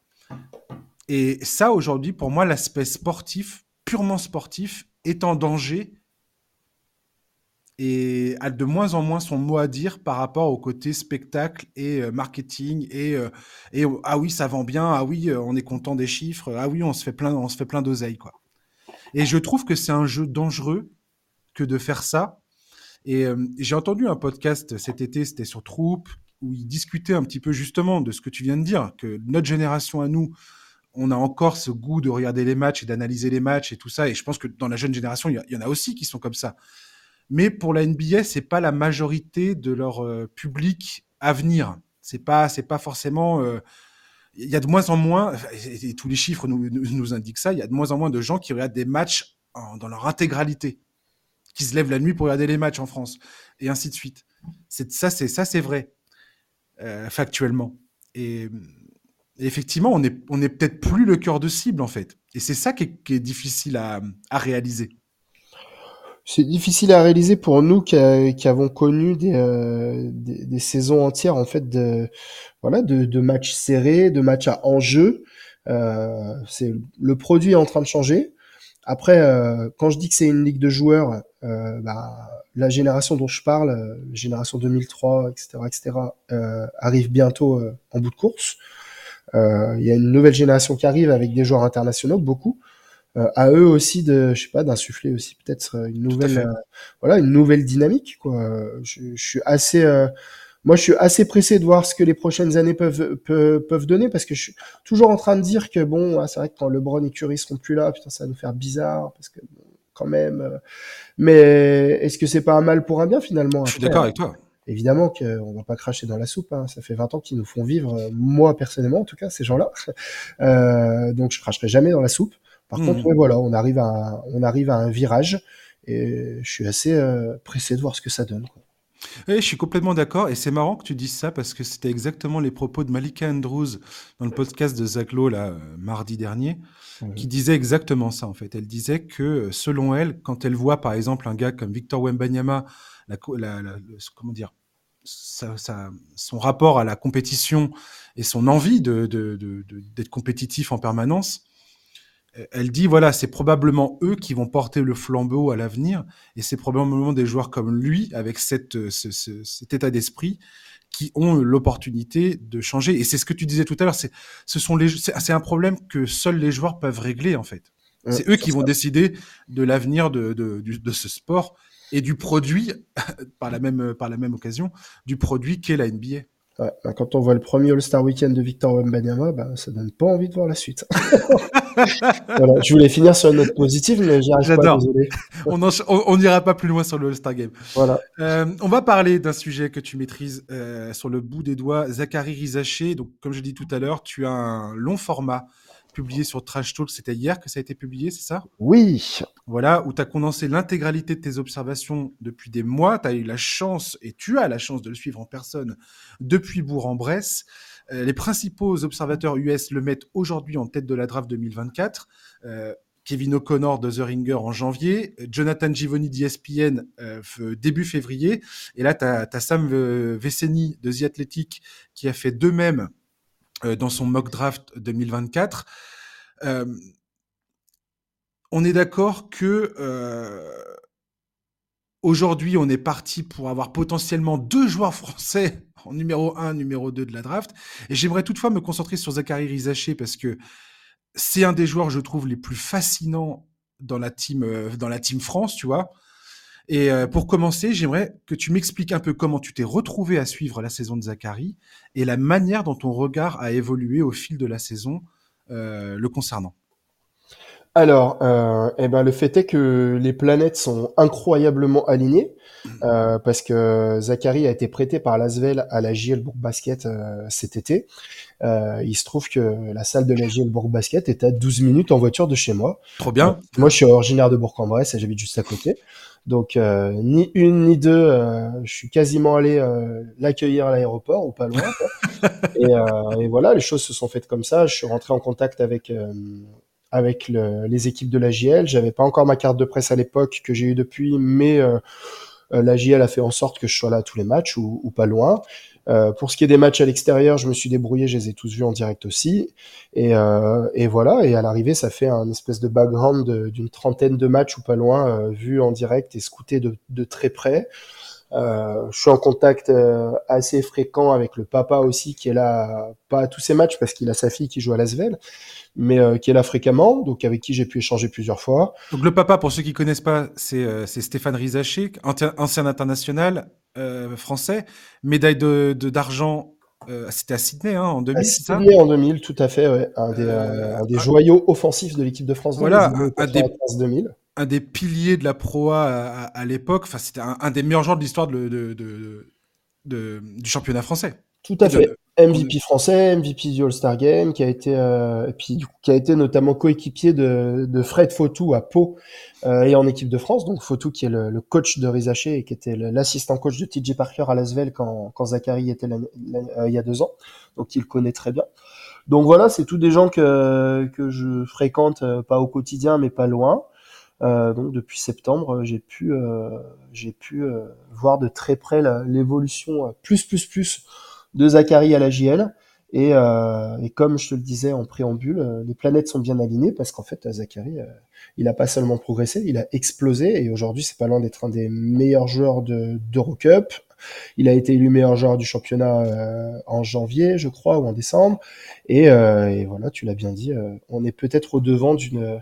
Et ça, aujourd'hui, pour moi, l'aspect sportif, purement sportif, est en danger et a de moins en moins son mot à dire par rapport au côté spectacle et euh, marketing et, euh, et ah oui ça vend bien ah oui euh, on est content des chiffres ah oui on se fait plein on se fait plein d'oseille quoi. Et je trouve que c'est un jeu dangereux que de faire ça. Et j'ai entendu un podcast cet été c'était sur Troupe où il discutait un petit peu justement de ce que tu viens de dire que notre génération à nous on a encore ce goût de regarder les matchs et d'analyser les matchs et tout ça. Et je pense que dans la jeune génération il y en a aussi qui sont comme ça mais pour la NBA, c'est pas la majorité de leur euh, public à venir. C'est pas, c'est pas forcément. Euh, il y a de moins en moins, et, tous les chiffres nous, indiquent ça, il y a de moins en moins de gens qui regardent des matchs dans leur intégralité, qui se lèvent la nuit pour regarder les matchs en France, et ainsi de suite. C'est ça, c'est ça, c'est vrai, euh, factuellement. Et, effectivement, on n'est on est peut-être plus le cœur de cible en fait. Et c'est ça qui est, est difficile à réaliser. C'est difficile à réaliser pour nous qui, avons connu euh, des, des, saisons entières en fait de voilà de, de matchs serrés, de matchs à enjeu. Euh, c'est le produit est en train de changer. Après, euh, quand je dis que c'est une ligue de joueurs, euh, bah, la génération dont je parle, euh, génération 2003, etc., etc., arrive bientôt en bout de course. Il y a une nouvelle génération qui arrive avec des joueurs internationaux, beaucoup. Euh, à eux aussi de, je sais pas, d'insuffler aussi peut-être euh, une nouvelle, euh, voilà, une nouvelle dynamique. Quoi. Je, je suis assez, moi, je suis assez pressé de voir ce que les prochaines années peuvent peuvent, peuvent donner parce que je suis toujours en train de dire que bon, c'est vrai que quand LeBron et Curry seront plus là, putain, ça va nous faire bizarre parce que quand même. mais est-ce que c'est pas un mal pour un bien finalement Je suis d'accord avec toi évidemment qu'on va pas cracher dans la soupe. Hein. Ça fait 20 ans qu'ils nous font vivre, moi personnellement en tout cas, ces gens-là. Euh, donc je cracherai jamais dans la soupe. Par contre, mmh. voilà, on arrive à on arrive à un virage et je suis assez euh, pressé de voir ce que ça donne. je suis complètement d'accord et c'est marrant que tu dises ça parce que c'était exactement les propos de Malika Andrews dans le podcast de Zach Lowe, là, mardi dernier, qui disait exactement ça en fait. Elle disait que selon elle, quand elle voit par exemple un gars comme Victor Wembanyama, la, comment dire, son rapport à la compétition et son envie de, d'être compétitif en permanence, elle dit voilà, c'est probablement eux qui vont porter le flambeau à l'avenir, et c'est probablement des joueurs comme lui, avec cette, euh, cet état d'esprit, qui ont l'opportunité de changer. Et c'est ce que tu disais tout à l'heure, c'est ce sont les, c'est un problème que seuls les joueurs peuvent régler en fait. C'est eux qui vont décider de l'avenir de, de, de, ce sport et du produit, par la même, par la même occasion, du produit qu'est la NBA. Ouais, bah, quand on voit le premier All-Star Weekend de Victor Wembanyama, bah, ça donne pas envie de voir la suite. voilà, je voulais finir sur une note positive, mais j'y arrive pas, désolé. on n'ira pas plus loin sur le All-Star Game. Voilà. Euh, on va parler d'un sujet que tu maîtrises euh, sur le bout des doigts, Zachary Rizaché. Donc, comme je dis tout à l'heure, tu as un long format publié sur Trash Talk. C'était hier que ça a été publié, c'est ça? Oui. Voilà, où tu as condensé l'intégralité de tes observations depuis des mois. Tu as eu la chance, et tu as la chance de le suivre en personne depuis Bourg-en-Bresse. Euh, les principaux observateurs US le mettent aujourd'hui en tête de la draft 2024. Euh, Kevin O'Connor de The Ringer en janvier, Jonathan Givoni d'ESPN euh, début février, et là tu as, Sam Veceni de The Athletic qui a fait de même euh, dans son mock draft 2024. Euh, on est d'accord que aujourd'hui, on est parti pour avoir potentiellement deux joueurs français en numéro 1, numéro 2 de la draft. Et j'aimerais toutefois me concentrer sur Zachary Rizaché parce que c'est un des joueurs, je trouve, les plus fascinants dans la team, dans la team France. Et euh, pour commencer, j'aimerais que tu m'expliques un peu comment tu t'es retrouvé à suivre la saison de Zachary et la manière dont ton regard a évolué au fil de la saison euh, le concernant. Alors, euh, eh ben, le fait est que les planètes sont incroyablement alignées euh, parce que Zachary a été prêté par Lasvel à la JL Bourg Basket euh, cet été. Euh, il se trouve que la salle de la JL Bourg Basket est à 12 minutes en voiture de chez moi. Trop bien. moi, je suis originaire de Bourg-en-Bresse et j'habite juste à côté. Donc euh, ni une ni deux, euh, je suis quasiment allé euh, l'accueillir à l'aéroport ou pas loin. et, et, voilà, les choses se sont faites comme ça. Je suis rentré en contact avec avec les équipes de la JL. J'avais pas encore ma carte de presse à l'époque que j'ai eu depuis, mais la JL a fait en sorte que je sois là à tous les matchs ou, ou pas loin. Euh, pour ce qui est des matchs à l'extérieur, je me suis débrouillé, je les ai tous vus en direct aussi. Et, euh, et voilà, et à l'arrivée, ça fait un espèce de background d'une trentaine de matchs ou pas loin, euh, vus en direct et scoutés de, de très près. Euh, je suis en contact euh, assez fréquent avec le papa aussi, qui est là, pas à tous ces matchs parce qu'il a sa fille qui joue à Lasvel, mais euh, qui est là fréquemment, donc avec qui j'ai pu échanger plusieurs fois. Donc le papa, pour ceux qui connaissent pas, c'est Stéphane Rizaché, ancien international français, médaille de d'argent c'était à Sydney hein, en 2000, c'est ça? Sydney en 2000, tout à fait, ouais. un des, un des joyaux offensifs de l'équipe de France. Voilà, un, des, 2000 un des piliers de la proa à, l'époque. Enfin, c'était un, des meilleurs joueurs de l'histoire de, de, du championnat français. Tout à fait. MVP français, MVP du All-Star Game, qui a été, euh, puis, qui a été notamment coéquipier de, Fred Fautou à Pau euh, et en équipe de France. Donc Fautou qui est le, coach de Rizaché et qui était l'assistant coach de TJ Parker à Lasvel quand, quand Zachary était euh, il y a deux ans. Donc il le connaît très bien. Donc voilà, c'est tous des gens que, que je fréquente, pas au quotidien, mais pas loin. Euh, donc depuis septembre, j'ai pu, euh, j'ai pu euh, voir de très près l'évolution plus plus plus de Zachary à la JL. Et, et, comme je te le disais en préambule, les planètes sont bien alignées parce qu'en fait, Zachary, il a pas seulement progressé, il a explosé et aujourd'hui, c'est pas loin d'être un des meilleurs joueurs de d'Eurocup. Il a été élu meilleur joueur du championnat en janvier, je crois, ou en décembre. Et, et voilà, tu l'as bien dit, on est peut-être au devant d'une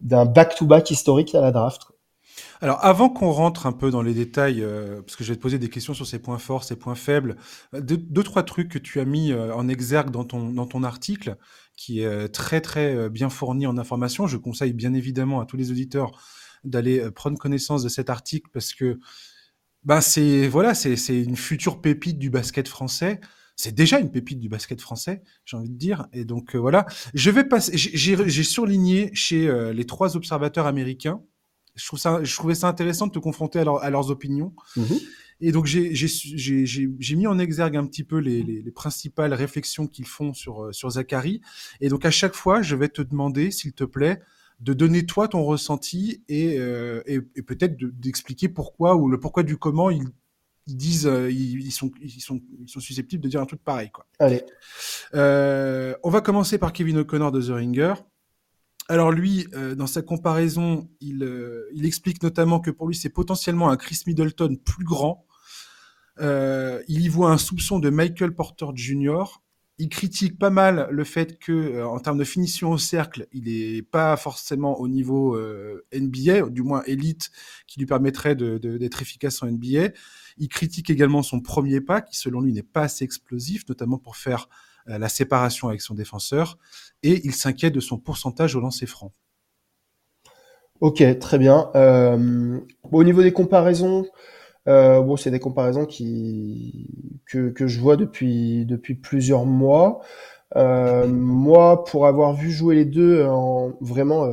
d'un back-to-back historique à la draft. Alors, avant qu'on rentre un peu dans les détails, euh, parce que je vais te poser des questions sur ses points forts, ses points faibles, deux, trois trucs que tu as mis euh, en exergue dans ton, dans ton article, qui est euh, très, très bien fourni en informations. Je conseille bien évidemment à tous les auditeurs d'aller prendre connaissance de cet article parce que ben c'est voilà, c'est une future pépite du basket français c'est déjà une pépite du basket français, j'ai envie de dire. Et donc euh, voilà, je vais passer. J'ai surligné chez euh, les trois observateurs américains. Je trouve ça, je trouvais ça intéressant de te confronter à, leurs opinions. Mm-hmm. Et donc j'ai mis en exergue un petit peu les, les, principales réflexions qu'ils font sur euh, sur Zachary. Et donc à chaque fois, je vais te demander, s'il te plaît, de donner toi ton ressenti et, et, et peut-être d'expliquer pourquoi ou le pourquoi du comment il disent, euh, ils, sont, ils, sont, ils sont susceptibles de dire un truc pareil. Quoi. Allez. Euh, on va commencer par Kevin O'Connor de The Ringer. Alors lui, euh, dans sa comparaison, il, il explique notamment que pour lui, c'est potentiellement un Chris Middleton plus grand. il y voit un soupçon de Michael Porter Jr. Il critique pas mal le fait que, en termes de finition au cercle, il est pas forcément au niveau NBA, du moins élite, qui lui permettrait d'être de, efficace en NBA. Il critique également son premier pas, qui selon lui n'est pas assez explosif, notamment pour faire euh, la séparation avec son défenseur, et il s'inquiète de son pourcentage au lancer franc. Ok, très bien. Euh, au niveau des comparaisons, euh, bon, c'est des comparaisons qui que, que, je vois depuis depuis plusieurs mois. moi, pour avoir vu jouer les deux, en, vraiment,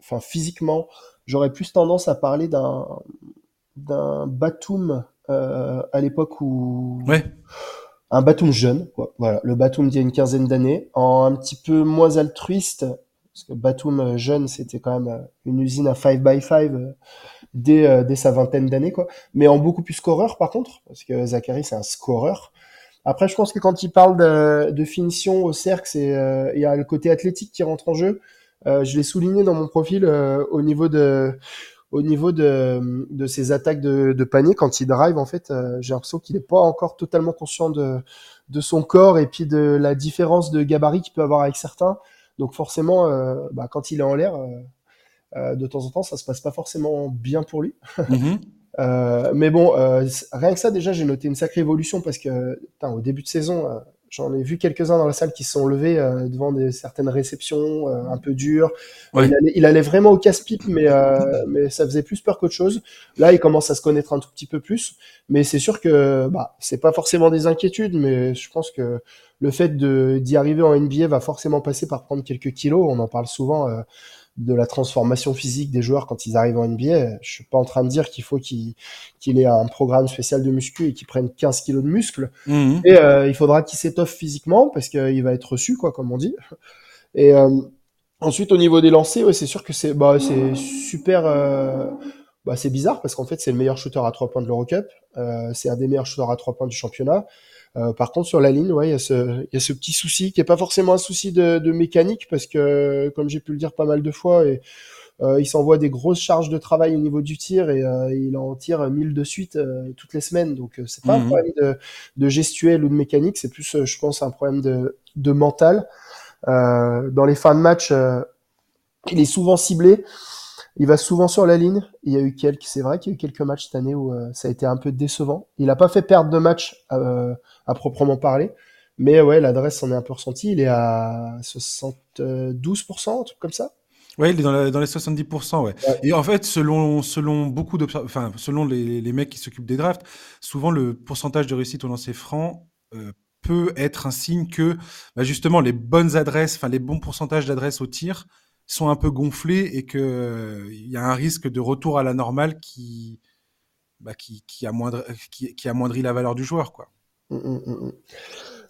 enfin physiquement, j'aurais plus tendance à parler d'un d'un Batum euh, à l'époque où ouais. un Batum jeune, quoi. voilà, le Batum d'il y a une quinzaine d'années, en un petit peu moins altruiste, parce que Batum euh, jeune, c'était quand même euh, une usine à 5 by 5 dès, dès sa vingtaine d'années, quoi. Mais en beaucoup plus scoreur, par contre, parce que Zachary, c'est un scoreur. Après, je pense que quand il parle de, de finition au cercle, c'est il y a le côté athlétique qui rentre en jeu. je l'ai souligné dans mon profil au niveau de au niveau de, de ses attaques de, de, panier, quand il drive, en fait, euh, j'ai l'impression qu'il n'est pas encore totalement conscient de, de son corps et puis de la différence de gabarit qu'il peut avoir avec certains. Donc forcément, euh, bah, quand il est en l'air, euh, de temps en temps, ça se passe pas forcément bien pour lui. Mm-hmm. mais bon, rien que ça, déjà, j'ai noté une sacrée évolution parce que au début de saison, J'en ai vu quelques-uns dans la salle qui se sont levés euh, devant des, certaines réceptions euh, un peu dures. Il, allait, vraiment au casse-pipe, mais, euh, mais ça faisait plus peur qu'autre chose. Là, il commence à se connaître un tout petit peu plus. Mais c'est sûr que bah, c'est pas forcément des inquiétudes, mais je pense que le fait d'y arriver en NBA va forcément passer par prendre quelques kilos. On en parle souvent de la transformation physique des joueurs quand ils arrivent en NBA. Je suis pas en train de dire qu'il faut qu'il qu'il ait un programme spécial de muscu et qu'il prenne 15 kilos de muscles. Mhm. Et euh, il faudra qu'il s'étoffe physiquement parce qu'il va être reçu, quoi, comme on dit. Et, euh, Ensuite, au niveau des lancers, ouais, c'est sûr que c'est bah, c'est super. Euh, bah, c'est bizarre parce qu'en fait, c'est le meilleur shooter à trois points de l'Eurocup. Euh, c'est un des meilleurs shooters à trois points du championnat. Euh, par contre, sur la ligne, ouais, il y, a ce, y a ce petit souci qui est pas forcément un souci de, de mécanique parce que, comme j'ai pu le dire pas mal de fois, et, euh, il s'envoie des grosses charges de travail au niveau du tir et euh, il en tire 1000 de suite euh, toutes les semaines. Donc, c'est pas un Mhm. problème de, de gestuelle ou de mécanique, c'est plus, je pense, un problème de, de mental. dans les fins de match, il est souvent ciblé. Il va souvent sur la ligne. Il y a eu quelques, c'est vrai qu'il y a eu quelques matchs cette année où euh, ça a été un peu décevant. Il n'a pas fait perdre de match euh, à proprement parler, mais ouais, l'adresse en est un peu ressentie. Il est à 72%, un truc comme ça. Ouais, il est dans, la- dans les 70%, ouais. Ouais. Et en fait, selon, selon beaucoup enfin, selon les, les mecs qui s'occupent des drafts, souvent le pourcentage de réussite au lancer franc euh, peut être un signe que, bah, justement, les bonnes adresses, enfin, les bons pourcentages d'adresses au tir sont un peu gonflés et que il y a un risque de retour à la normale qui, bah, qui, qui, amoindrit, qui, qui amoindrit la valeur du joueur, quoi. Mm, mm.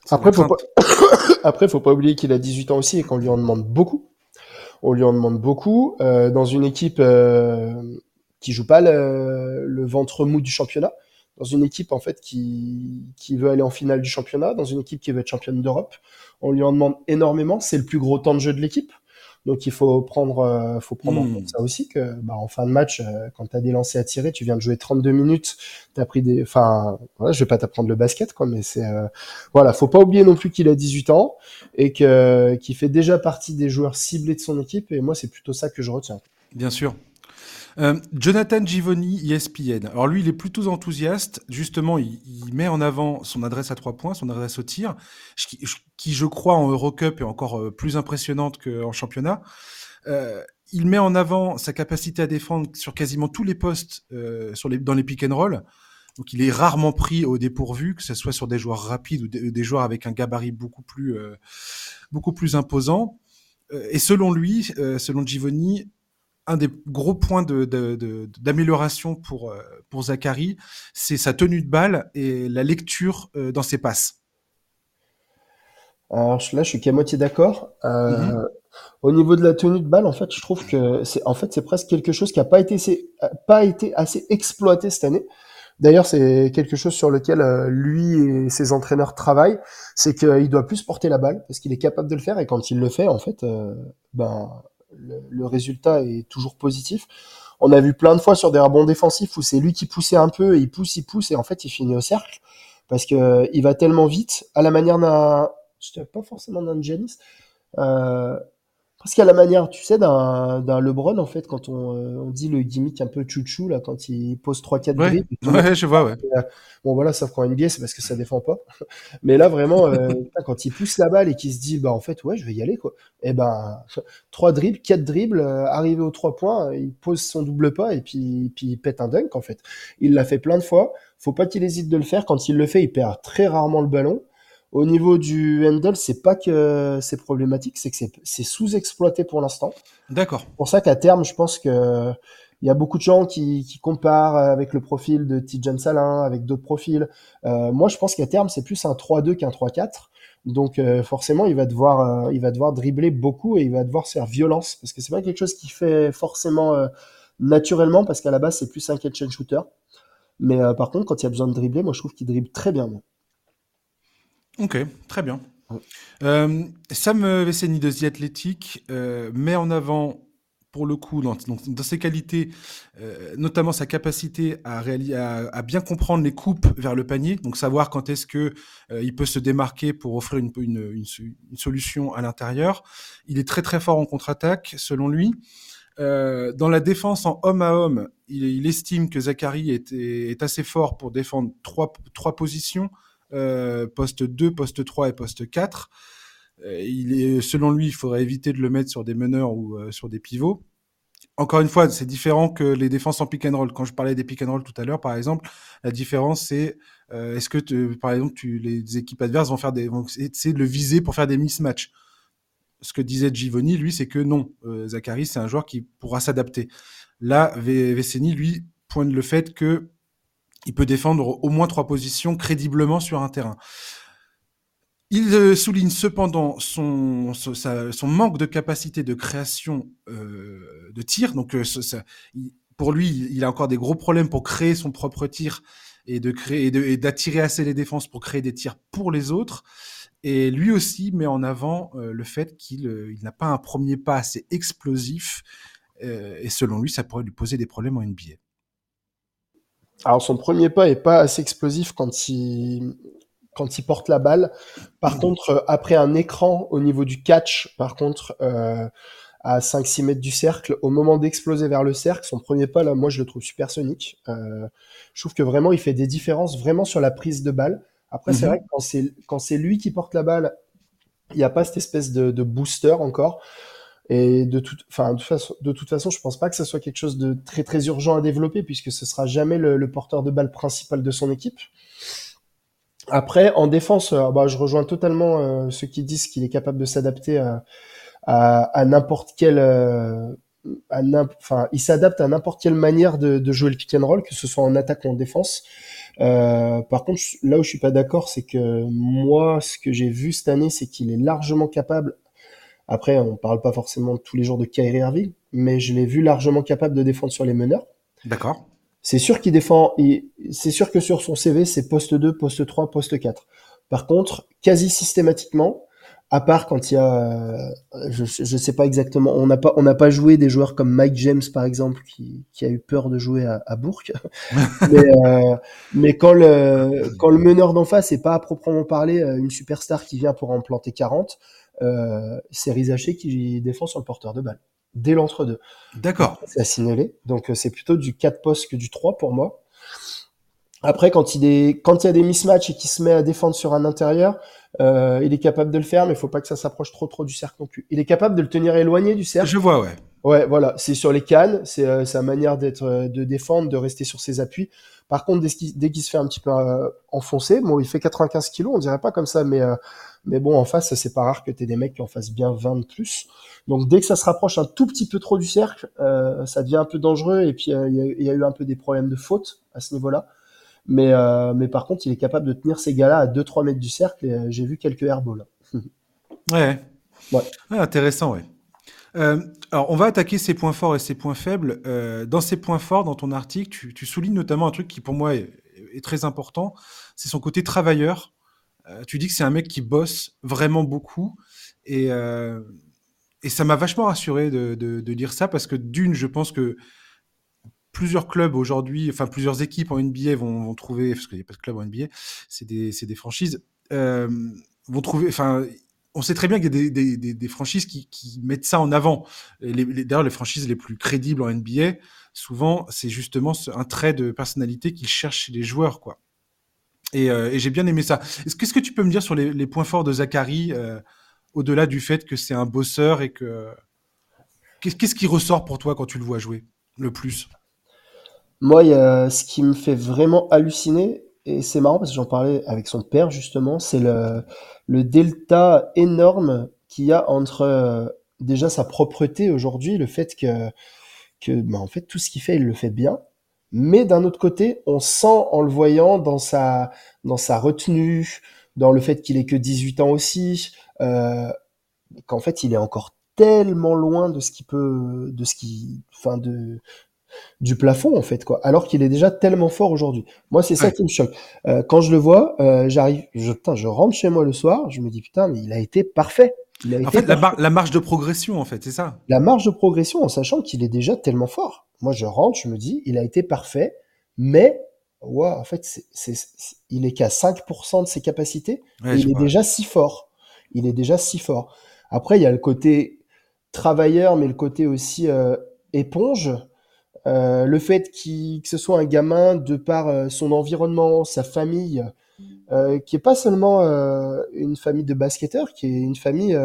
C'est Après, faut pas, après, faut pas oublier qu'il a 18 ans aussi et qu'on lui en demande beaucoup. On lui en demande beaucoup euh, dans une équipe euh, qui joue pas le, le ventre mou du championnat, dans une équipe en fait qui, qui veut aller en finale du championnat, dans une équipe qui veut être championne d'Europe. On lui en demande énormément. C'est le plus gros temps de jeu de l'équipe. Donc il faut prendre, euh, faut prendre en Hmm. compte ça aussi que bah, en fin de match, euh, quand tu as des lancers à tirer, tu viens de jouer 32 minutes, tu as pris des, enfin, voilà, je vais pas t'apprendre le basket quoi, mais c'est, euh, voilà, faut pas oublier non plus qu'il a 18 ans et que qu'il fait déjà partie des joueurs ciblés de son équipe. Et moi, c'est plutôt ça que je retiens. Bien sûr. Euh, Jonathan Givoni, ESPN. Alors lui, il est plutôt enthousiaste. Justement, il, met en avant son adresse à trois points, son adresse au tir, qui, je crois, en Eurocup est encore euh, plus impressionnante qu'en championnat. Euh, il met en avant sa capacité à défendre sur quasiment tous les postes dans les pick and roll. Donc il est rarement pris au dépourvu, que ce soit sur des joueurs rapides ou des, joueurs avec un gabarit beaucoup plus, beaucoup plus imposant. Et selon lui, selon Givoni, un des gros points d'amélioration de, de, de, pour, euh, pour Zachary, c'est sa tenue de balle et la lecture euh, dans ses passes. Alors là, je suis qu'à moitié d'accord. Euh, mm -hmm. Au niveau de la tenue de balle, en fait, je trouve que c'est en fait c'est presque quelque chose qui a pas été pas été assez exploité cette année. D'ailleurs, c'est quelque chose sur lequel euh, lui et ses entraîneurs travaillent, c'est qu'il doit plus porter la balle parce qu'il est capable de le faire et quand il le fait, en fait, euh, ben le, résultat est toujours positif. On a vu plein de fois sur des rebonds défensifs où c'est lui qui poussait un peu, et il pousse, il pousse, et en fait il finit au cercle parce que euh, il va tellement vite, à la manière d'un, pas forcément d'un Giannis, euh, parce qu'à la manière, tu sais, d'un LeBron en fait, quand on, euh, on, dit le gimmick un peu chouchou là, quand il pose 3-4 ouais, dribbles. Ouais, je vois, ouais. Et, bon voilà, sauf qu'en NBA, c'est parce que ça défend pas. Mais là vraiment, euh, quand il pousse la balle et qu'il se dit, bah en fait, ouais, je vais y aller quoi. Et ben, 3 dribbles, 4 dribbles, euh, arrivé aux 3 points, il pose son double pas et puis, puis il pète un dunk en fait. Il l'a fait plein de fois. Faut pas qu'il hésite de le faire. Quand il le fait, il perd très rarement le ballon. Au niveau du handle, c'est pas que c'est problématique, c'est que c'est sous-exploité pour l'instant. D'accord. C'est pour ça qu'à terme, je pense que il y a beaucoup de gens qui, qui comparent avec le profil de Tijan Salin, avec d'autres profils. Euh, moi, je pense qu'à terme, c'est plus un 3-2 qu'un 3-4. Donc euh, forcément, il va devoir, euh, il va devoir dribbler beaucoup et il va devoir faire violence parce que c'est pas quelque chose qui fait forcément euh, naturellement parce qu'à la base, c'est plus un catch and shooter. Mais par contre, quand il y a besoin de dribbler, moi, je trouve qu'il dribble très bien. Moi. Ok, très bien. Euh, Sam Veceni de The Athletic euh, met en avant, pour le coup, dans, ses qualités, euh, notamment sa capacité à, à, à, bien comprendre les coupes vers le panier, donc savoir quand est-ce que euh, il peut se démarquer pour offrir une, une, une, une solution à l'intérieur. Il est très très fort en contre-attaque, selon lui. Euh, dans la défense en homme à homme, il, il estime que Zachary est, est, assez fort pour défendre trois, trois positions, euh, poste 2, poste 3 et poste 4. Euh, il est, selon lui, il faudrait éviter de le mettre sur des meneurs ou euh, sur des pivots. Encore une fois, c'est différent que les défenses en pick and roll. Quand je parlais des pick and roll tout à l'heure, par exemple, la différence c'est est-ce que, par exemple, les équipes adverses vont faire des, vont de le viser pour faire des mismatchs. Ce que disait Givoni, lui, c'est que non, Zachary, c'est un joueur qui pourra s'adapter. Là, Veceni, lui, pointe le fait que il peut défendre au moins trois positions crédiblement sur un terrain. Il souligne cependant son, manque de capacité de création de tir. Donc, pour lui, il a encore des gros problèmes pour créer son propre tir et d'attirer assez les défenses pour créer des tirs pour les autres. Et lui aussi met en avant le fait qu'il il n'a pas un premier pas assez explosif. et selon lui, ça pourrait lui poser des problèmes en NBA. Alors son premier pas est pas assez explosif quand il quand il porte la balle. Par contre, euh, après un écran au niveau du catch, par contre, euh, à 5-6 mètres du cercle, au moment d'exploser vers le cercle, son premier pas, là, moi, je le trouve supersonique. Euh, je trouve que vraiment, il fait des différences vraiment sur la prise de balle. Après, c'est mhm. vrai que quand c'est, quand c'est lui qui porte la balle, il n'y a pas cette espèce de, de booster encore. Et de toute, enfin, de, façon, de toute façon, je pense pas que ce soit quelque chose de très très urgent à développer puisque ce sera jamais le, le porteur de balle principal de son équipe. Après, en défense, euh, bah, je rejoins totalement euh, ceux qui disent qu'il est capable de s'adapter à, à, n'importe quelle, euh, enfin, il s'adapte à n'importe quelle manière de, de, jouer le pick and roll, que ce soit en attaque ou en défense. Euh, par contre, là où je suis pas d'accord, c'est que moi, ce que j'ai vu cette année, c'est qu'il est largement capable. Après, on parle pas forcément tous les jours de Kyrie Irving, mais je l'ai vu largement capable de défendre sur les meneurs. D'accord. C'est sûr qu'il défend, c'est sûr que sur son CV, c'est poste 2, poste 3, poste 4. Par contre, quasi systématiquement, à part quand il y a, je, je sais pas exactement, on n'a pas, on n'a pas joué des joueurs comme Mike James par exemple qui, qui a eu peur de jouer à, à Bourg. mais, euh, mais quand le quand le meneur d'en face est pas à proprement parler euh, une superstar qui vient pour en planter 40, euh, c'est Rizaché qui défend sur le porteur de balle dès l'entre-deux. D'accord. C'est à signaler. Donc euh, c'est plutôt du 4 postes que du 3 pour moi. Après, quand il, est, quand il y a des mismatchs et qu'il se met à défendre sur un intérieur, euh, il est capable de le faire, mais il faut pas que ça s'approche trop trop du cercle non plus. Il est capable de le tenir éloigné du cercle. Je vois, ouais. Ouais, voilà, c'est sur les cannes, c'est euh, sa manière d'être, de défendre, de rester sur ses appuis. Par contre, dès qu'il, se fait un petit peu euh, enfoncer, bon, il fait 95 kilos, on dirait pas comme ça, mais mais bon, en face, c'est pas rare que t'aies des mecs qui en fassent bien 20 de plus. Donc dès que ça se rapproche un tout petit peu trop du cercle, euh, ça devient un peu dangereux. Et puis euh, il y, a eu un peu des problèmes de faute à ce niveau-là. Mais, euh, mais par contre, il est capable de tenir ces gars-là à 2-3 mètres du cercle. Et j'ai vu quelques airballs. ouais. ouais. intéressant, ouais. Alors, on va attaquer ses points forts et ses points faibles. dans ses points forts, dans ton article, tu, soulignes notamment un truc qui, pour moi, est, très important. C'est son côté travailleur. tu dis que c'est un mec qui bosse vraiment beaucoup. Et, ça m'a vachement rassuré de, de, dire ça parce que d'une, je pense que plusieurs clubs aujourd'hui, enfin plusieurs équipes en NBA vont, trouver, parce qu'il n'y a pas de club en NBA, c'est des, franchises, euh, vont trouver, on sait très bien qu'il y a des, franchises qui, mettent ça en avant. D'ailleurs, les franchises les plus crédibles en NBA, souvent, c'est justement un trait de personnalité qu'ils cherchent chez les joueurs, quoi. Et, euh, j'ai bien aimé ça. Qu'est-ce que tu peux me dire sur les, les points forts de Zachary euh, au-delà du fait que c'est un bosseur et que. Qu'est-ce qui ressort pour toi quand tu le vois jouer le plus? Moi, ce qui me fait vraiment halluciner, et c'est marrant parce que j'en parlais avec son père justement, c'est le, le delta énorme qu'il y a entre euh, déjà sa propreté aujourd'hui, le fait que, que bah, en fait, tout ce qu'il fait, il le fait bien. Mais d'un autre côté, on sent en le voyant dans sa, dans sa retenue, dans le fait qu'il ait que 18 ans aussi, euh, qu'en fait il est encore tellement loin de ce qui peut, de ce qui, enfin de du plafond en fait quoi alors qu'il est déjà tellement fort aujourd'hui. Moi c'est ça qui me choque. Euh, quand je le vois euh, j'arrive je, putain, je rentre chez moi le soir je me dis putain mais il a été parfait. Il a en fait La, la, marge de progression en fait c'est ça. La marge de progression en sachant qu'il est déjà tellement fort. Moi je rentre je me dis il a été parfait mais ouais, en fait c'est, il est qu'à 5% de ses capacités et il est déjà si fort. Il est déjà si fort. Après, il y a le côté travailleur, mais le côté aussi euh, éponge. Euh, le fait que ce soit un gamin de par euh, son environnement, sa famille, qui est pas seulement une famille de basketteurs, qui est une famille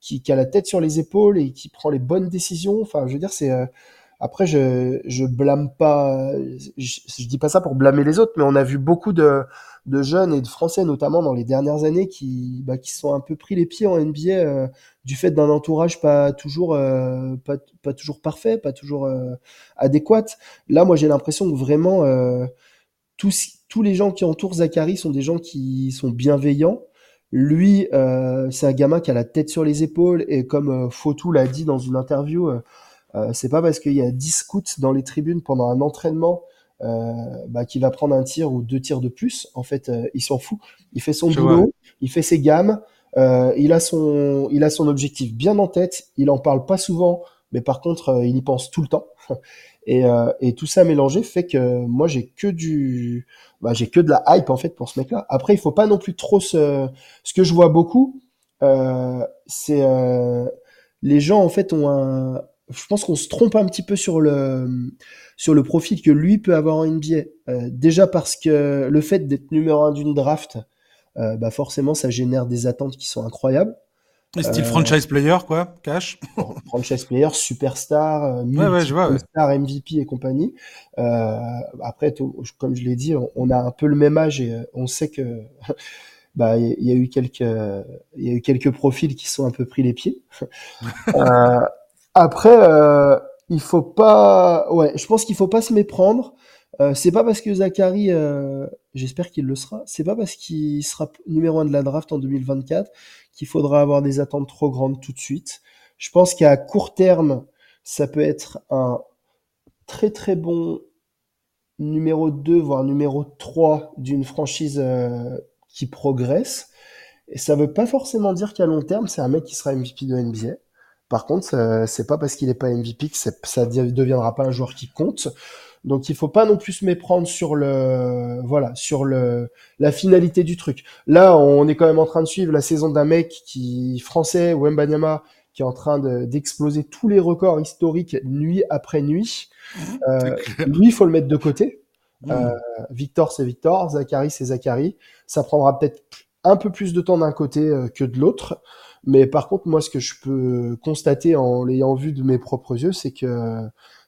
qui, qui, a la tête sur les épaules et qui prend les bonnes décisions. Enfin, je veux dire, c'est après, je, je blâme pas, je, je, dis pas ça pour blâmer les autres, mais on a vu beaucoup de, de jeunes et de Français notamment dans les dernières années qui, bah, qui sont un peu pris les pieds en NBA euh, du fait d'un entourage pas toujours, euh, pas, pas, toujours parfait, pas toujours euh, adéquat. Là, moi, j'ai l'impression que vraiment tous, tous les gens qui entourent Zachary sont des gens qui sont bienveillants. Lui, euh, c'est un gamin qui a la tête sur les épaules et comme euh, Fautou l'a dit dans une interview, euh, c'est pas parce qu'il y a 10 scouts dans les tribunes pendant un entraînement bah, qu'il va prendre un tir ou deux tirs de plus. En fait, il s'en fout. Il fait son boulot, il fait ses gammes, il a son, il a son objectif bien en tête. Il en parle pas souvent, mais par contre, il y pense tout le temps. Et, euh, et, tout ça mélangé fait que moi j'ai que du, bah, j'ai que de la hype en fait pour ce mec-là. Après, il faut pas non plus trop se, ce que je vois beaucoup, euh, c'est euh, les gens en fait ont un, je pense qu'on se trompe un petit peu sur le sur le profil que lui peut avoir en NBA. Euh, déjà parce que le fait d'être numéro un d'une draft, euh, bah forcément ça génère des attentes qui sont incroyables. Style euh, franchise player, quoi, cash. franchise player, superstar, ouais, star, MVP et compagnie. Après, comme je l'ai dit, on, a un peu le même âge et on sait que bah il y, a eu quelques il y a eu quelques profils qui sont un peu pris les pieds. euh, après, euh, il faut pas, ouais, je pense qu'il faut pas se méprendre. Euh, c'est pas parce que Zachary, euh, j'espère qu'il le sera, c'est pas parce qu'il sera numéro un de la draft en 2024 qu'il faudra avoir des attentes trop grandes tout de suite. Je pense qu'à court terme, ça peut être un très très bon numéro 2, voire numéro 3 d'une franchise euh, qui progresse. Et ça veut pas forcément dire qu'à long terme, c'est un mec qui sera MVP de NBA. Par contre, c'est pas parce qu'il est pas MVP que ça ne deviendra pas un joueur qui compte. Donc il faut pas non plus se méprendre sur le voilà sur le la finalité du truc. Là, on est quand même en train de suivre la saison d'un mec qui français Wembanyama qui est en train d'exploser tous les records historiques nuit après nuit. Mmh. Euh, lui, il faut le mettre de côté. Mmh. Euh, Victor, c'est Victor. Zachary, c'est Zachary. Ça prendra peut-être un peu plus de temps d'un côté euh, que de l'autre. Mais par contre, moi, ce que je peux constater en l'ayant vu de mes propres yeux, c'est que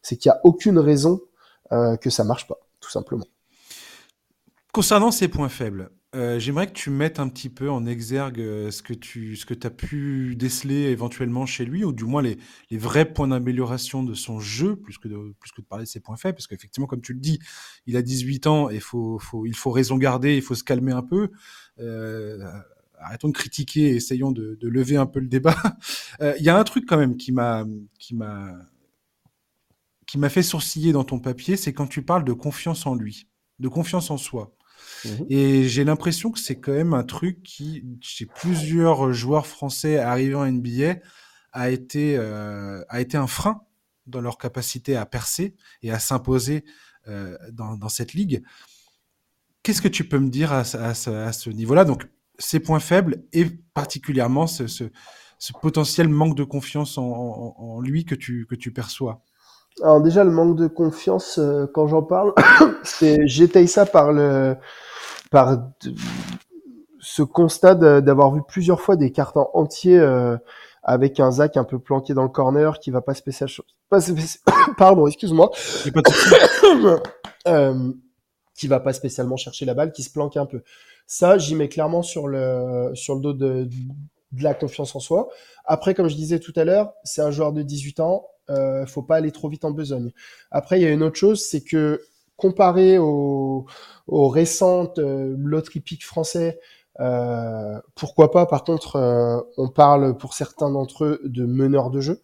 c'est qu'il n'y a aucune raison euh, que ça marche pas, tout simplement. Concernant ces points faibles, euh, j'aimerais que tu mettes un petit peu en exergue euh, ce que tu ce que as pu déceler éventuellement chez lui, ou du moins les, les vrais points d'amélioration de son jeu, plus que de, plus que de parler de ses points faibles, parce qu'effectivement, comme tu le dis, il a 18 ans et il faut raison garder, il faut se calmer un peu. Arrêtons de critiquer, essayons de, de, lever un peu le débat. Il y a un truc quand même qui m'a qui m'a qui m'a fait sourciller dans ton papier, c'est quand tu parles de confiance en lui, de confiance en soi. Mhm. Et j'ai l'impression que c'est quand même un truc qui, chez plusieurs joueurs français arrivés en NBA, a été, euh, a été un frein dans leur capacité à percer et à s'imposer euh, dans, dans, cette ligue. Qu'est-ce que tu peux me dire à, à, à ce niveau-là? Donc, ces points faibles et particulièrement ce, ce, ce potentiel manque de confiance en, en, en, lui que tu, que tu perçois. Alors déjà le manque de confiance euh, quand j'en parle, c'est j'étaye ça par le par ce constat d'avoir vu plusieurs fois des cartons entiers euh, avec un Zach un peu planqué dans le corner qui va pas spécial pas pardon excuse-moi qui va pas spécialement chercher la balle qui se planque un peu ça j'y mets clairement sur le sur le dos de, de la confiance en soi après comme je disais tout à l'heure c'est un joueur de 18 ans euh, faut pas aller trop vite en besogne. Après, il y a une autre chose, c'est que comparé aux, aux récentes euh, loteries piques français, euh, pourquoi pas Par contre, euh, on parle pour certains d'entre eux de meneurs de jeu.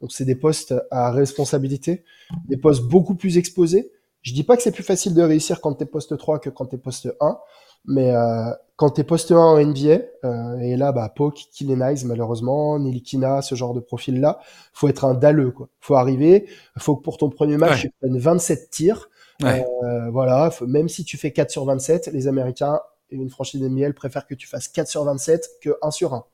Donc, c'est des postes à responsabilité, des postes beaucoup plus exposés. Je dis pas que c'est plus facile de réussir quand t'es poste 3 que quand t'es poste 1, mais euh, quand t'es poste 1 en NBA, euh, et là, bah, Poke, Killenize, malheureusement, Nilikina, ce genre de profil-là, faut être un dalleux, quoi. Faut arriver, faut que pour ton premier match, tu prennes 27 tirs. Euh, voilà, même si tu fais 4 sur 27, les Américains et une franchise NBA préfèrent que tu fasses 4 sur 27 que 1 sur 1.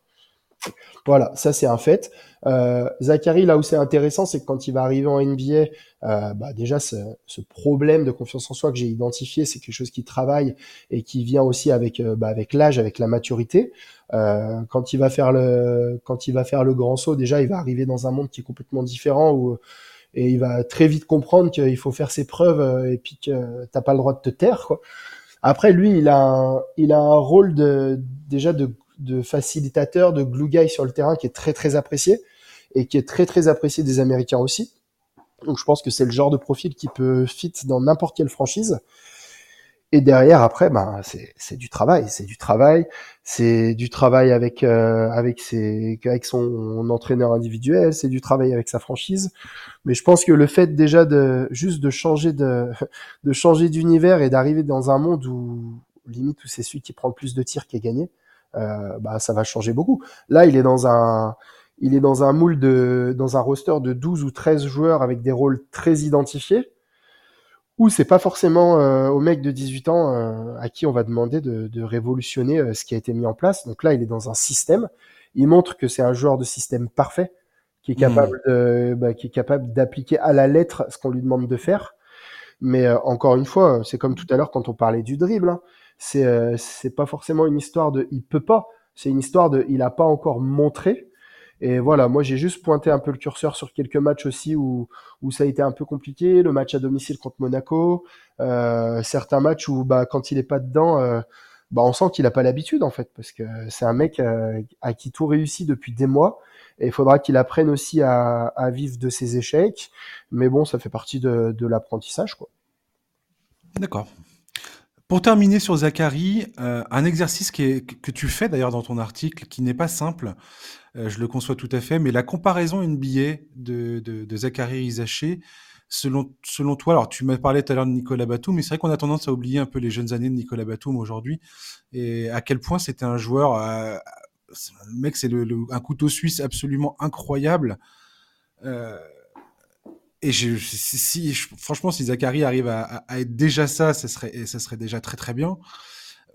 Voilà, ça c'est un fait. Euh, Zachary, là où c'est intéressant, c'est que quand il va arriver en NBA, euh, bah déjà ce, ce, problème de confiance en soi que j'ai identifié, c'est quelque chose qui travaille et qui vient aussi avec euh, bah, avec l'âge, avec la maturité. Euh, quand il va faire le quand il va faire le grand saut, déjà il va arriver dans un monde qui est complètement différent où et il va très vite comprendre qu'il faut faire ses preuves euh, et puis que t'as pas le droit de te taire quoi. Après lui, il a un, il a un rôle de déjà de de facilitateur, de glue guy sur le terrain qui est très très apprécié et qui est très très apprécié des Américains aussi. Donc je pense que c'est le genre de profil qui peut fit dans n'importe quelle franchise. Et derrière, après, ben, c'est du travail, c'est du travail, c'est du travail avec euh, avec ses avec son entraîneur individuel, c'est du travail avec sa franchise. Mais je pense que le fait déjà de juste de changer de de changer d'univers et d'arriver dans un monde où limite où c'est celui qui prend le plus de tirs qui est gagné, euh, bah ça va changer beaucoup. Là, il est dans un il est dans un moule de dans un roster de 12 ou 13 joueurs avec des rôles très identifiés ou c'est pas forcément euh, au mec de 18 ans euh, à qui on va demander de, de révolutionner ce qui a été mis en place. Donc là, il est dans un système. Il montre que c'est un joueur de système parfait, qui est hmm. capable de, bah, qui est capable d'appliquer à la lettre ce qu'on lui demande de faire. Mais encore une fois, c'est comme tout à l'heure quand on parlait du dribble. Hein. C'est c'est pas forcément une histoire de il peut pas. C'est une histoire de il a pas encore montré. Et voilà, moi j'ai juste pointé un peu le curseur sur quelques matchs aussi où, où ça a été un peu compliqué. Le match à domicile contre Monaco, euh, certains matchs où bah, quand il est pas dedans, euh, bah, on sent qu'il a pas l'habitude en fait, parce que c'est un mec euh, à qui tout réussit depuis des mois. Et il faudra qu'il apprenne aussi à, à, vivre de ses échecs. Mais bon, ça fait partie de, de l'apprentissage. quoi. D'accord. Pour terminer sur Zachary, euh, un exercice que tu fais d'ailleurs dans ton article, qui n'est pas simple, euh, je le conçois tout à fait, mais la comparaison NBA de, de, Zachary Rizaché, selon, toi, alors tu m'as parlé tout à l'heure de Nicolas Batum, mais c'est vrai qu'on a tendance à oublier un peu les jeunes années de Nicolas Batum aujourd'hui, et à quel point c'était un joueur, euh, le mec c'est un couteau suisse absolument incroyable. Et je, si, franchement, si Zachary arrive à, à, être déjà ça, ça serait, ça serait déjà très très bien.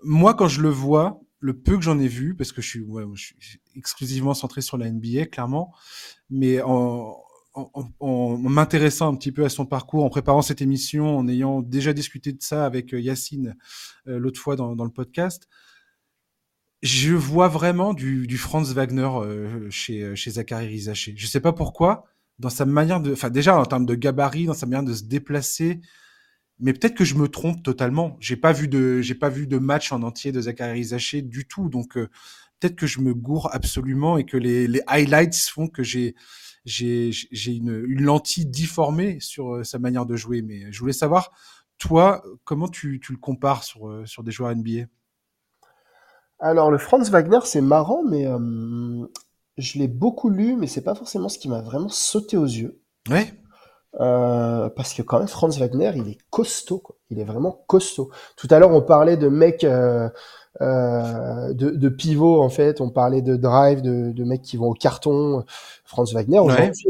Moi, quand je le vois, le peu que j'en ai vu, parce que je suis, ouais, je suis exclusivement centré sur la NBA, clairement, mais en, en, en, m'intéressant un petit peu à son parcours, en préparant cette émission, en ayant déjà discuté de ça avec euh, Yacine euh, l'autre fois dans, dans, le podcast, je vois vraiment du, du Franz Wagner euh, chez, chez Zachary Rizaché. Je sais pas pourquoi, dans sa manière de, enfin déjà en termes de gabarit, dans sa manière de se déplacer. Mais peut-être que je me trompe totalement. J'ai pas vu de, j'ai pas vu de match en entier de Zachary Zaché du tout. Donc euh, peut-être que je me gourre absolument et que les, highlights font que j'ai j'ai une, une lentille difformée sur euh, sa manière de jouer. Mais je voulais savoir toi comment tu, le compares sur euh, sur des joueurs NBA. Alors le Franz Wagner c'est marrant mais je l'ai beaucoup lu, mais c'est pas forcément ce qui m'a vraiment sauté aux yeux. Ouais. Euh, parce que quand même, Franz Wagner, il est costaud, quoi. Il est vraiment costaud. Tout à l'heure, on parlait de mecs, euh, euh, de, de pivot, en fait. On parlait de drive, de, de mecs qui vont au carton. Franz Wagner, aujourd'hui,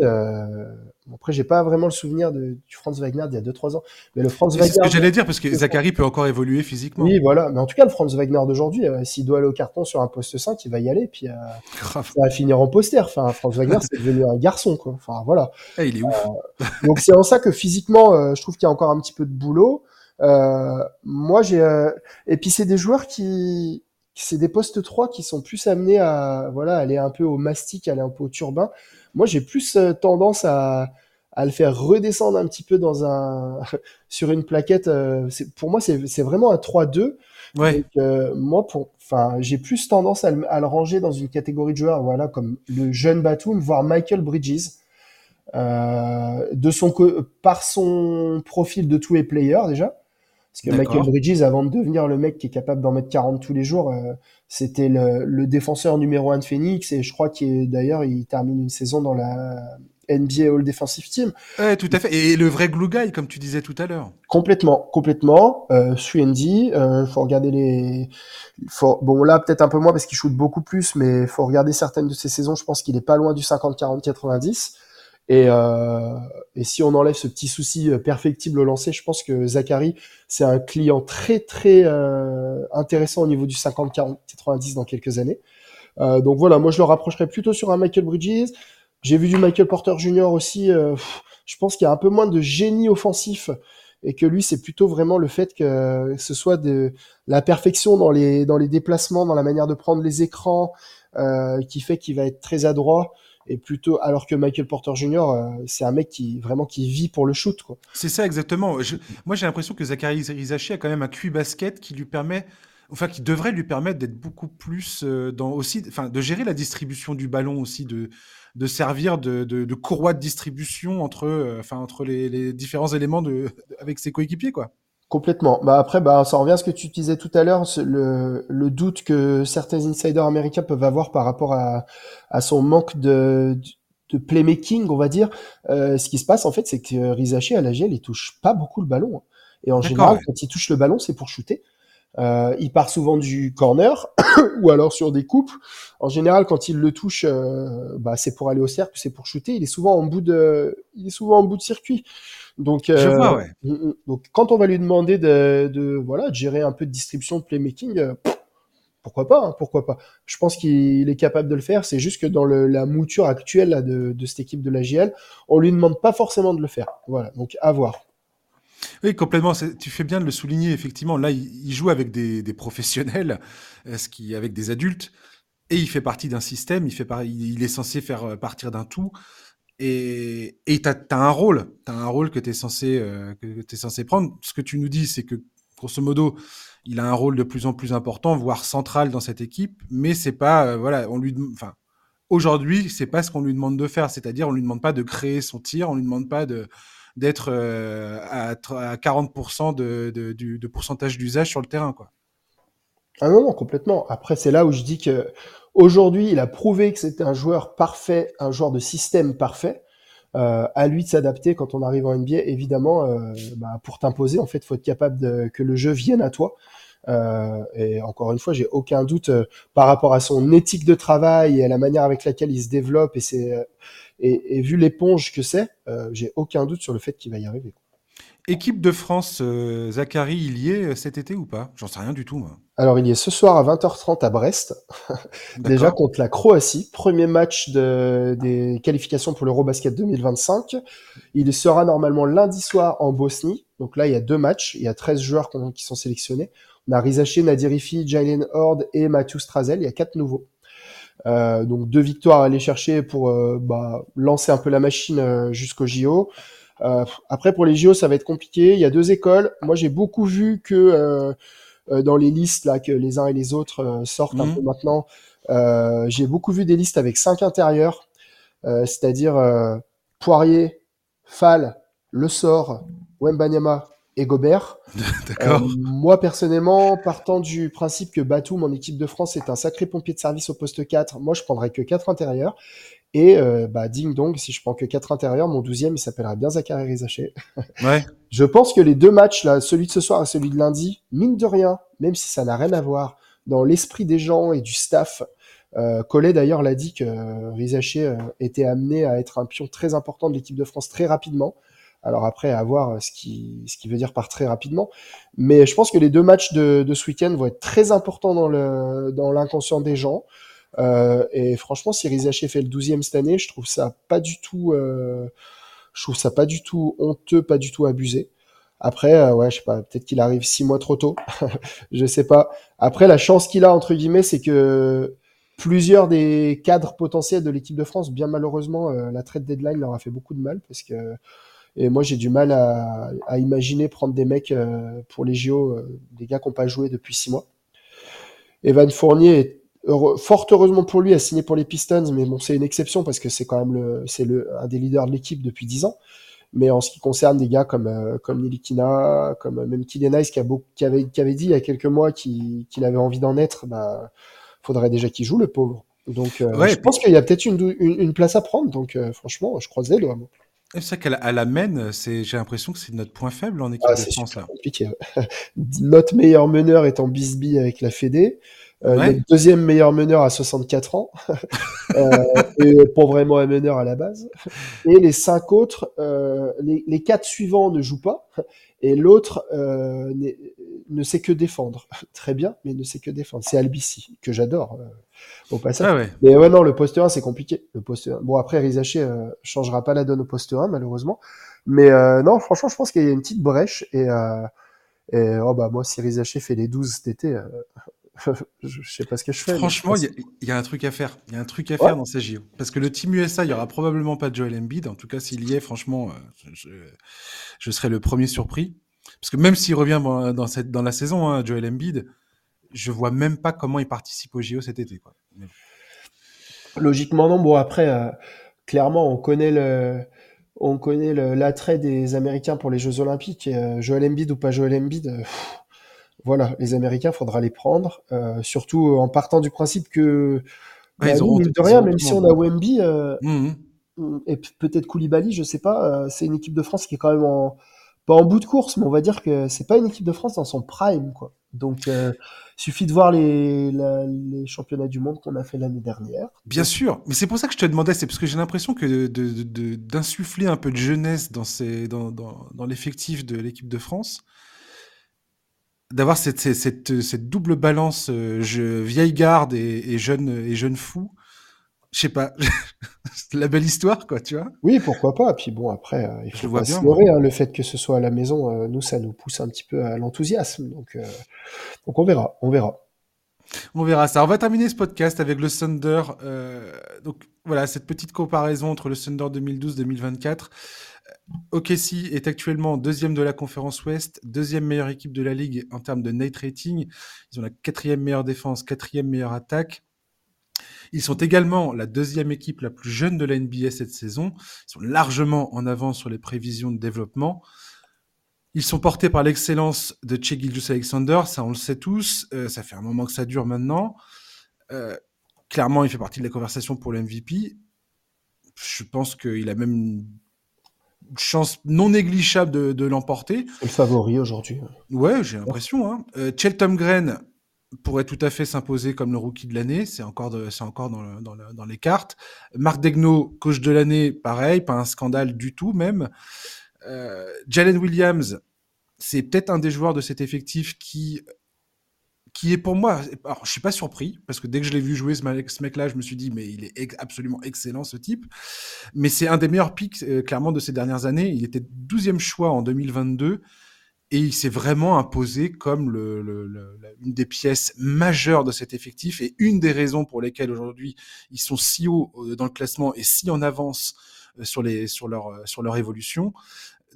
euh, après, j'ai pas vraiment le souvenir de, du Franz Wagner d'il y a 2-3 ans. Mais le Franz Wagner. C'est ce que j'allais dire, parce que Zachary peut encore évoluer physiquement. Oui, voilà. Mais en tout cas, le Franz Wagner d'aujourd'hui, euh, s'il doit aller au carton sur un poste 5, il va y aller, puis euh, ça va finir en poster. Enfin, Franz Wagner, c'est devenu un garçon, quoi. Enfin, voilà. Eh, il est ouf. Euh, donc, c'est en ça que physiquement, euh, je trouve qu'il y a encore un petit peu de boulot. moi, j'ai. Et puis, c'est des joueurs qui. C'est des postes 3 qui sont plus amenés à voilà aller un peu au mastic, aller un peu au turbin. Moi, j'ai plus tendance à à le faire redescendre un petit peu dans un sur une plaquette. Euh, pour moi, c'est vraiment un 3-2. Ouais. Euh, moi, pour, enfin, j'ai plus tendance à le, à le, ranger dans une catégorie de joueurs, voilà, comme le jeune Batum, voire Michael Bridges, euh, de son par son profil de tous les players déjà. Parce que Michael Bridges, avant de devenir le mec qui est capable d'en mettre 40 tous les jours, euh, c'était le, le, défenseur numéro un de Phoenix et je crois qu'il d'ailleurs il termine une saison dans la NBA All Defensive Team. Ouais, tout à fait. Et le vrai glue guy, comme tu disais tout à l'heure. Complètement, complètement. Euh, 3 euh, faut regarder les. Faut... Bon, là, peut-être un peu moins parce qu'il shoot beaucoup plus, mais faut regarder certaines de ses saisons. Je pense qu'il est pas loin du 50-40-90. Et, euh, et si on enlève ce petit souci euh, perfectible au lancer, je pense que Zachary, c'est un client très, très euh, intéressant au niveau du 50-40-90 dans quelques années. Euh, donc voilà, moi je le rapprocherais plutôt sur un Michael Bridges. J'ai vu du Michael Porter Jr. aussi. Euh, je pense qu'il y a un peu moins de génie offensif et que lui, c'est plutôt vraiment le fait que ce soit de la perfection dans les dans les déplacements, dans la manière de prendre les écrans, euh, qui fait qu'il va être très adroit. Et plutôt, alors que Michael Porter Jr., euh, c'est un mec qui vraiment qui vit pour le shoot. Quoi. C'est ça exactement. Moi, j'ai l'impression que Zachary Rizachi a quand même un QI basket qui lui permet enfin qui devrait lui permettre d'être beaucoup plus euh, dans aussi, enfin de gérer la distribution du ballon aussi, de de servir de, de, de courroie de distribution entre, euh, enfin entre les, les, différents éléments de avec ses coéquipiers quoi. Complètement. Bah après, bah, ça revient à ce que tu disais tout à l'heure, le, le doute que certains insiders américains peuvent avoir par rapport à, à son manque de, de playmaking, on va dire. Euh, ce qui se passe, en fait, c'est que Rizaché, à la GL, il touche pas beaucoup le ballon. Hein. Et en général, quand il touche le ballon, c'est pour shooter. Euh, il part souvent du corner ou alors sur des coupes. En général, quand il le touche, euh, bah, c'est pour aller au cercle, c'est pour shooter. Il est souvent en bout de, il est souvent en bout de circuit. Donc, Je vois, ouais. Mm, mm. donc quand on va lui demander de, de voilà de gérer un peu de distribution, de playmaking, pourquoi pas, hein, pourquoi pas. Je pense qu'il est capable de le faire. C'est juste que dans le, la mouture actuelle là, de, de, cette équipe de la GL, on lui demande pas forcément de le faire. Voilà, donc à voir. Oui, complètement. Tu fais bien de le souligner. Effectivement, là, il, joue avec des, des professionnels, euh, ce qui, avec des adultes, et il fait partie d'un système. Il fait il, est censé faire euh, partir d'un tout. Et tu as, un rôle. Tu as un rôle que tu es censé euh, que es censé prendre. Ce que tu nous dis, c'est que grosso modo, il a un rôle de plus en plus important, voire central dans cette équipe, mais c'est pas, euh, voilà, on lui, enfin, aujourd'hui, c'est pas ce qu'on lui demande de faire, c'est-à-dire on lui demande pas de créer son tir, on lui demande pas de d'être euh, à, à, 40% de, de, de, pourcentage d'usage sur le terrain, quoi. Ah non, non, complètement. Après, c'est là où je dis que aujourd'hui, il a prouvé que c'était un joueur parfait, un joueur de système parfait. Euh, à lui de s'adapter quand on arrive en NBA. Évidemment, euh, bah, pour t'imposer, en fait, faut être capable de, que le jeu vienne à toi. Euh, et encore une fois, j'ai aucun doute euh, par rapport à son éthique de travail et à la manière avec laquelle il se développe et, c'est, euh, et, et, vu l'éponge que c'est, j'ai aucun doute sur le fait qu'il va y arriver. Équipe de France, euh, Zachary, il y est cet été ou pas? J'en sais rien du tout, moi. Alors, il y est ce soir à 20h30 à Brest, déjà contre la Croatie, premier match de, des qualifications pour l'Eurobasket 2025. Il sera normalement lundi soir en Bosnie, donc là, il y a deux matchs, il y a 13 joueurs qui sont sélectionnés. On a Rizaché, Nadirifi, Jalen Horde et Matthew Strazel, il y a quatre nouveaux. Euh, donc deux victoires à aller chercher pour euh, bah, lancer un peu la machine euh, jusqu'au JO. Euh, après, pour les JO, ça va être compliqué. Il y a deux écoles. Moi, j'ai beaucoup vu que euh, euh, dans les listes là que les uns et les autres sortent un mhm. peu maintenant, j'ai beaucoup vu des listes avec cinq intérieurs, c'est-à-dire Poirier, Fall, Le Sort, Wembanyama et Gobert. D'accord. moi, personnellement, partant du principe que Batum, en équipe de France, est un sacré pompier de service au poste 4, moi, je prendrais que quatre intérieurs. Et euh, bah, ding dong, si je prends que quatre intérieurs, mon douzième, il s'appellera bien Zachary Rizaché. Ouais. je pense que les deux matchs, là, celui de ce soir et celui de lundi, mine de rien, même si ça n'a rien à voir, dans l'esprit des gens et du staff, euh, Collet d'ailleurs l'a dit que euh, Rizaché euh, était amené à être un pion très important de l'équipe de France très rapidement. Alors après, à voir ce qui, ce qui veut dire par très rapidement. Mais je pense que les deux matchs de, de ce week-end vont être très importants dans le dans l'inconscient des gens. Euh, et franchement, si Rizaché fait le 12e cette année, je trouve ça pas du tout, euh, je trouve ça pas du tout honteux, pas du tout abusé. Après, euh, ouais, je sais pas, peut-être qu'il arrive six mois trop tôt, je sais pas. Après, la chance qu'il a entre guillemets, c'est que plusieurs des cadres potentiels de l'équipe de France, bien malheureusement, euh, la trade deadline leur a fait beaucoup de mal parce que et moi j'ai du mal à, à, imaginer prendre des mecs euh, pour les JO, des gars qui n'ont pas joué depuis six mois. Evan Fournier est fort heureusement pour lui, a signé pour les Pistons, mais bon, c'est une exception parce que c'est quand même le, c'est le, un des leaders de l'équipe depuis 10 ans. Mais en ce qui concerne des gars comme, euh, comme Nilikina, comme euh, même Kylian Ice qui, a qui, avait, qui avait dit il y a quelques mois qu'il, qu'il avait envie d'en être, bah, faudrait déjà qu'il joue, le pauvre. Donc, euh, je pense qu'il y a peut-être une, une, place à prendre. Donc, franchement, je croise les doigts. C'est ça amène, c'est, j'ai l'impression que c'est notre point faible en équipe ah, de France. Là. Compliqué. notre meilleur meneur étant Bisbee avec la Fédé. Euh, le deuxième meilleur meneur à 64 ans, euh, et pas vraiment un meneur à la base. Et les cinq autres, euh, les, les, quatre suivants ne jouent pas, et l'autre euh, ne sait que défendre. Très bien, mais ne sait que défendre. C'est Albici, que j'adore au passage. Ah ouais. Mais ouais, non, le poste 1, c'est compliqué. Le poste 1. Bon, après, Rizaché euh, changera pas la donne au poste 1, malheureusement. Mais non, franchement, je pense qu'il y a une petite brèche, et, et oh, bah, moi, si Rizaché fait les 12 cet été, je sais pas ce que je fais. Franchement, il y, a un truc à faire. Il y a un truc à faire dans ces JO. Parce que le Team USA, il y aura probablement pas de Joel Embiid. En tout cas, s'il y est, franchement, euh, je, je, serai le premier surpris. Parce que même s'il revient dans, cette, dans la saison, hein, Joel Embiid, je vois même pas comment il participe aux JO cet été. Quoi. Logiquement, non. Bon, après, euh, clairement, on connaît le on connaît l'attrait des Américains pour les Jeux Olympiques. Et, Joel Embiid ou pas Joel Embiid, voilà, les Américains, faudra les prendre. surtout en partant du principe que, bah, de rien, même si on a Wemby mmh et peut-être Koulibaly, je sais pas, c'est une équipe de France qui est quand même en pas en bout de course, mais on va dire que c'est pas une équipe de France dans son prime, quoi. Donc, euh, suffit de voir les, les championnats du monde qu'on a fait l'année dernière. Bien sûr, mais c'est pour ça que je te demandais, c'est parce que j'ai l'impression que d'insuffler de, un peu de jeunesse dans, ces, dans, dans, dans l'effectif de l'équipe de France, d'avoir cette, cette, cette, double balance euh, je, vieille garde et, et, jeune, et jeune fou, je sais pas, la belle histoire, quoi, tu vois. Oui, pourquoi pas. Puis bon, après, euh, il faut pas se leurrer, hein, le fait que ce soit à la maison, euh, nous, ça nous pousse un petit peu à l'enthousiasme. Donc, euh, donc on verra, on verra. On verra ça. On va terminer ce podcast avec le Thunder. donc voilà, cette petite comparaison entre le Thunder 2012-2024. OKC est actuellement deuxième de la conférence Ouest, deuxième meilleure équipe de la ligue en termes de night rating. Ils ont la quatrième meilleure défense, quatrième meilleure attaque. Ils sont également la deuxième équipe la plus jeune de la NBA cette saison. Ils sont largement en avance sur les prévisions de développement. Ils sont portés par l'excellence de Che Alexander, ça on le sait tous, euh, ça fait un moment que ça dure maintenant. Euh, clairement, il fait partie de la conversation pour le MVP. Je pense qu'il a même chance non négligeable de, l'emporter. C'est le favori aujourd'hui. Ouais, j'ai l'impression. Hein. Euh, Chelton Gren, pourrait tout à fait s'imposer comme le rookie de l'année. C'est encore, c'est encore dans, dans, les cartes. Marc Degno, coach de l'année, pareil, pas un scandale du tout même. Euh, Jalen Williams, c'est peut-être un des joueurs de cet effectif qui qui est pour moi, alors je suis pas surpris parce que dès que je l'ai vu jouer ce mec-là, je me suis dit mais il est absolument excellent ce type. Mais c'est un des meilleurs picks euh, clairement de ces dernières années. Il était 12e choix en 2022 et il s'est vraiment imposé comme une des pièces majeures de cet effectif et une des raisons pour lesquelles aujourd'hui ils sont si haut euh, dans le classement et si en avance euh, sur leur évolution.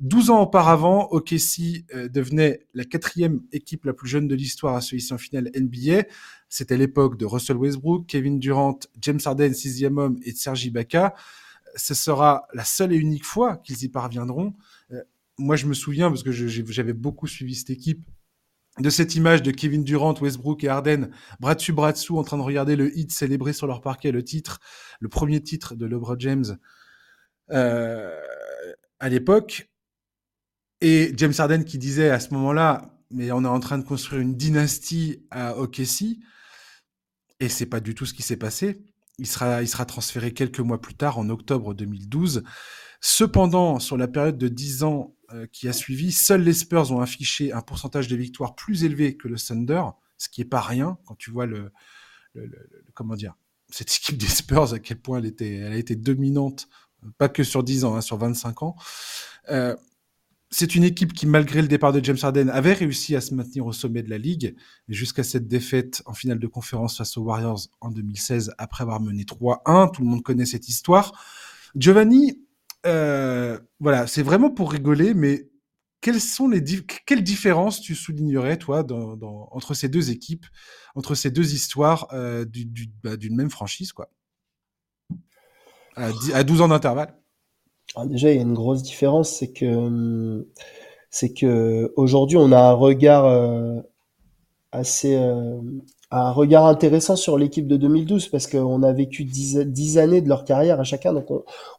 12 ans auparavant, OKC devenait la quatrième équipe la plus jeune de l'histoire à se hisser en finale NBA. C'était l'époque de Russell Westbrook, Kevin Durant, James Harden, sixième homme, et Sergi Ibaka. Ce sera la seule et unique fois qu'ils y parviendront moi, je me souviens, parce que j'avais beaucoup suivi cette équipe, de cette image de Kevin Durant, Westbrook et Harden, bras dessus, bras dessous, en train de regarder le hit célébré sur leur parquet, le titre, le premier titre de LeBron James euh, à l'époque. Et James Harden qui disait à ce moment-là, mais on est en train de construire une dynastie à OKC. Et c'est pas du tout ce qui s'est passé. Il sera, il sera transféré quelques mois plus tard, en octobre 2012. Cependant, sur la période de 10 ans euh, qui a suivi, seuls les Spurs ont affiché un pourcentage de victoires plus élevé que le Thunder, ce qui est pas rien quand tu vois le, comment dire cette équipe des Spurs à quel point elle était, elle a été dominante, pas que sur 10 ans, hein, sur 25 ans. Euh, c'est une équipe qui, malgré le départ de James Harden, avait réussi à se maintenir au sommet de la ligue, jusqu'à cette défaite en finale de conférence face aux Warriors en 2016, après avoir mené 3-1. Tout le monde connaît cette histoire. Giovanni, euh, voilà, c'est vraiment pour rigoler, mais quelles sont les quelles différences tu soulignerais toi dans, entre ces deux équipes, entre ces deux histoires euh, bah, d'une même franchise quoi? À, 12 ans d'intervalle ah, Déjà, il y a une grosse différence, c'est que c'est que aujourd'hui on a un regard euh, assez un regard intéressant sur l'équipe de 2012 parce qu'on a vécu dix, années de leur carrière à chacun, donc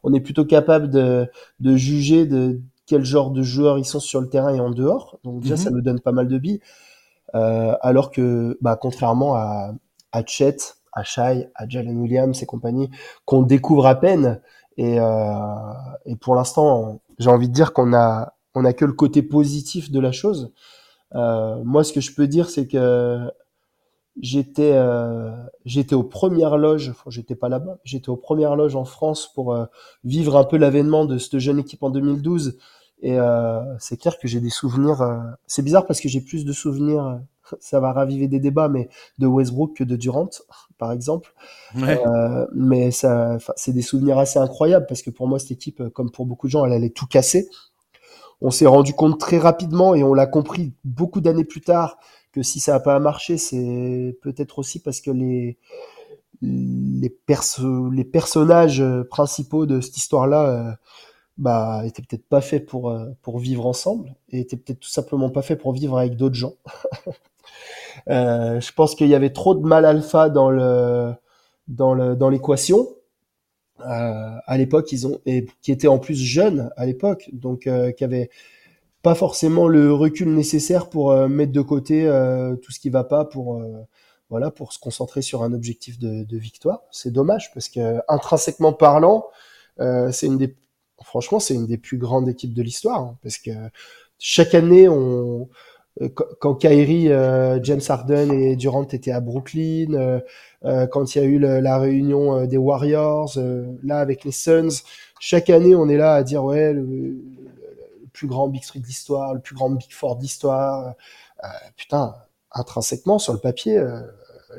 on, est plutôt capable de, de, juger de quel genre de joueurs ils sont sur le terrain et en dehors. Donc déjà, ça mhm. nous donne pas mal de billes. Euh, alors que, bah, contrairement à, à Chet, à Shai, à Jalen Williams et compagnie, qu'on découvre à peine, et, euh, et pour l'instant, j'ai envie de dire qu'on a, on a que le côté positif de la chose. Euh, moi, ce que je peux dire, c'est que j'étais euh, j'étais aux premières loges, j'étais pas là-bas, j'étais aux premières loges en France pour vivre un peu l'avènement de cette jeune équipe en 2012 et euh, c'est clair que j'ai des souvenirs euh, c'est bizarre parce que j'ai plus de souvenirs euh, ça va raviver des débats mais de Westbrook que de Durant par exemple ouais. mais ça c'est des souvenirs assez incroyables parce que pour moi cette équipe comme pour beaucoup de gens elle allait tout casser on s'est rendu compte très rapidement et on l'a compris beaucoup d'années plus tard que si ça n'a pas marché, c'est peut-être aussi parce que les les, perso les personnages principaux de cette histoire-là, euh, bah, était peut-être pas fait pour, euh, pour vivre ensemble et était peut-être tout simplement pas fait pour vivre avec d'autres gens. euh, je pense qu'il y avait trop de mal alpha dans le dans le dans l'équation. Euh, à l'époque, ils ont et qui étaient en plus jeunes à l'époque, donc qui avaient pas forcément le recul nécessaire pour mettre de côté tout ce qui va pas pour voilà pour se concentrer sur un objectif de victoire. C'est dommage parce que intrinsèquement parlant, c'est une des franchement, c'est une des plus grandes équipes de l'histoire, hein, parce que chaque année, on, euh, quand Kyrie, euh, James Harden et Durant étaient à Brooklyn, euh, quand il y a eu la réunion des Warriors, là avec les Suns, chaque année, on est là à dire ouais, le, plus grand Big Three de l'histoire, le plus grand Big Four de l'histoire. putain, intrinsèquement sur le papier,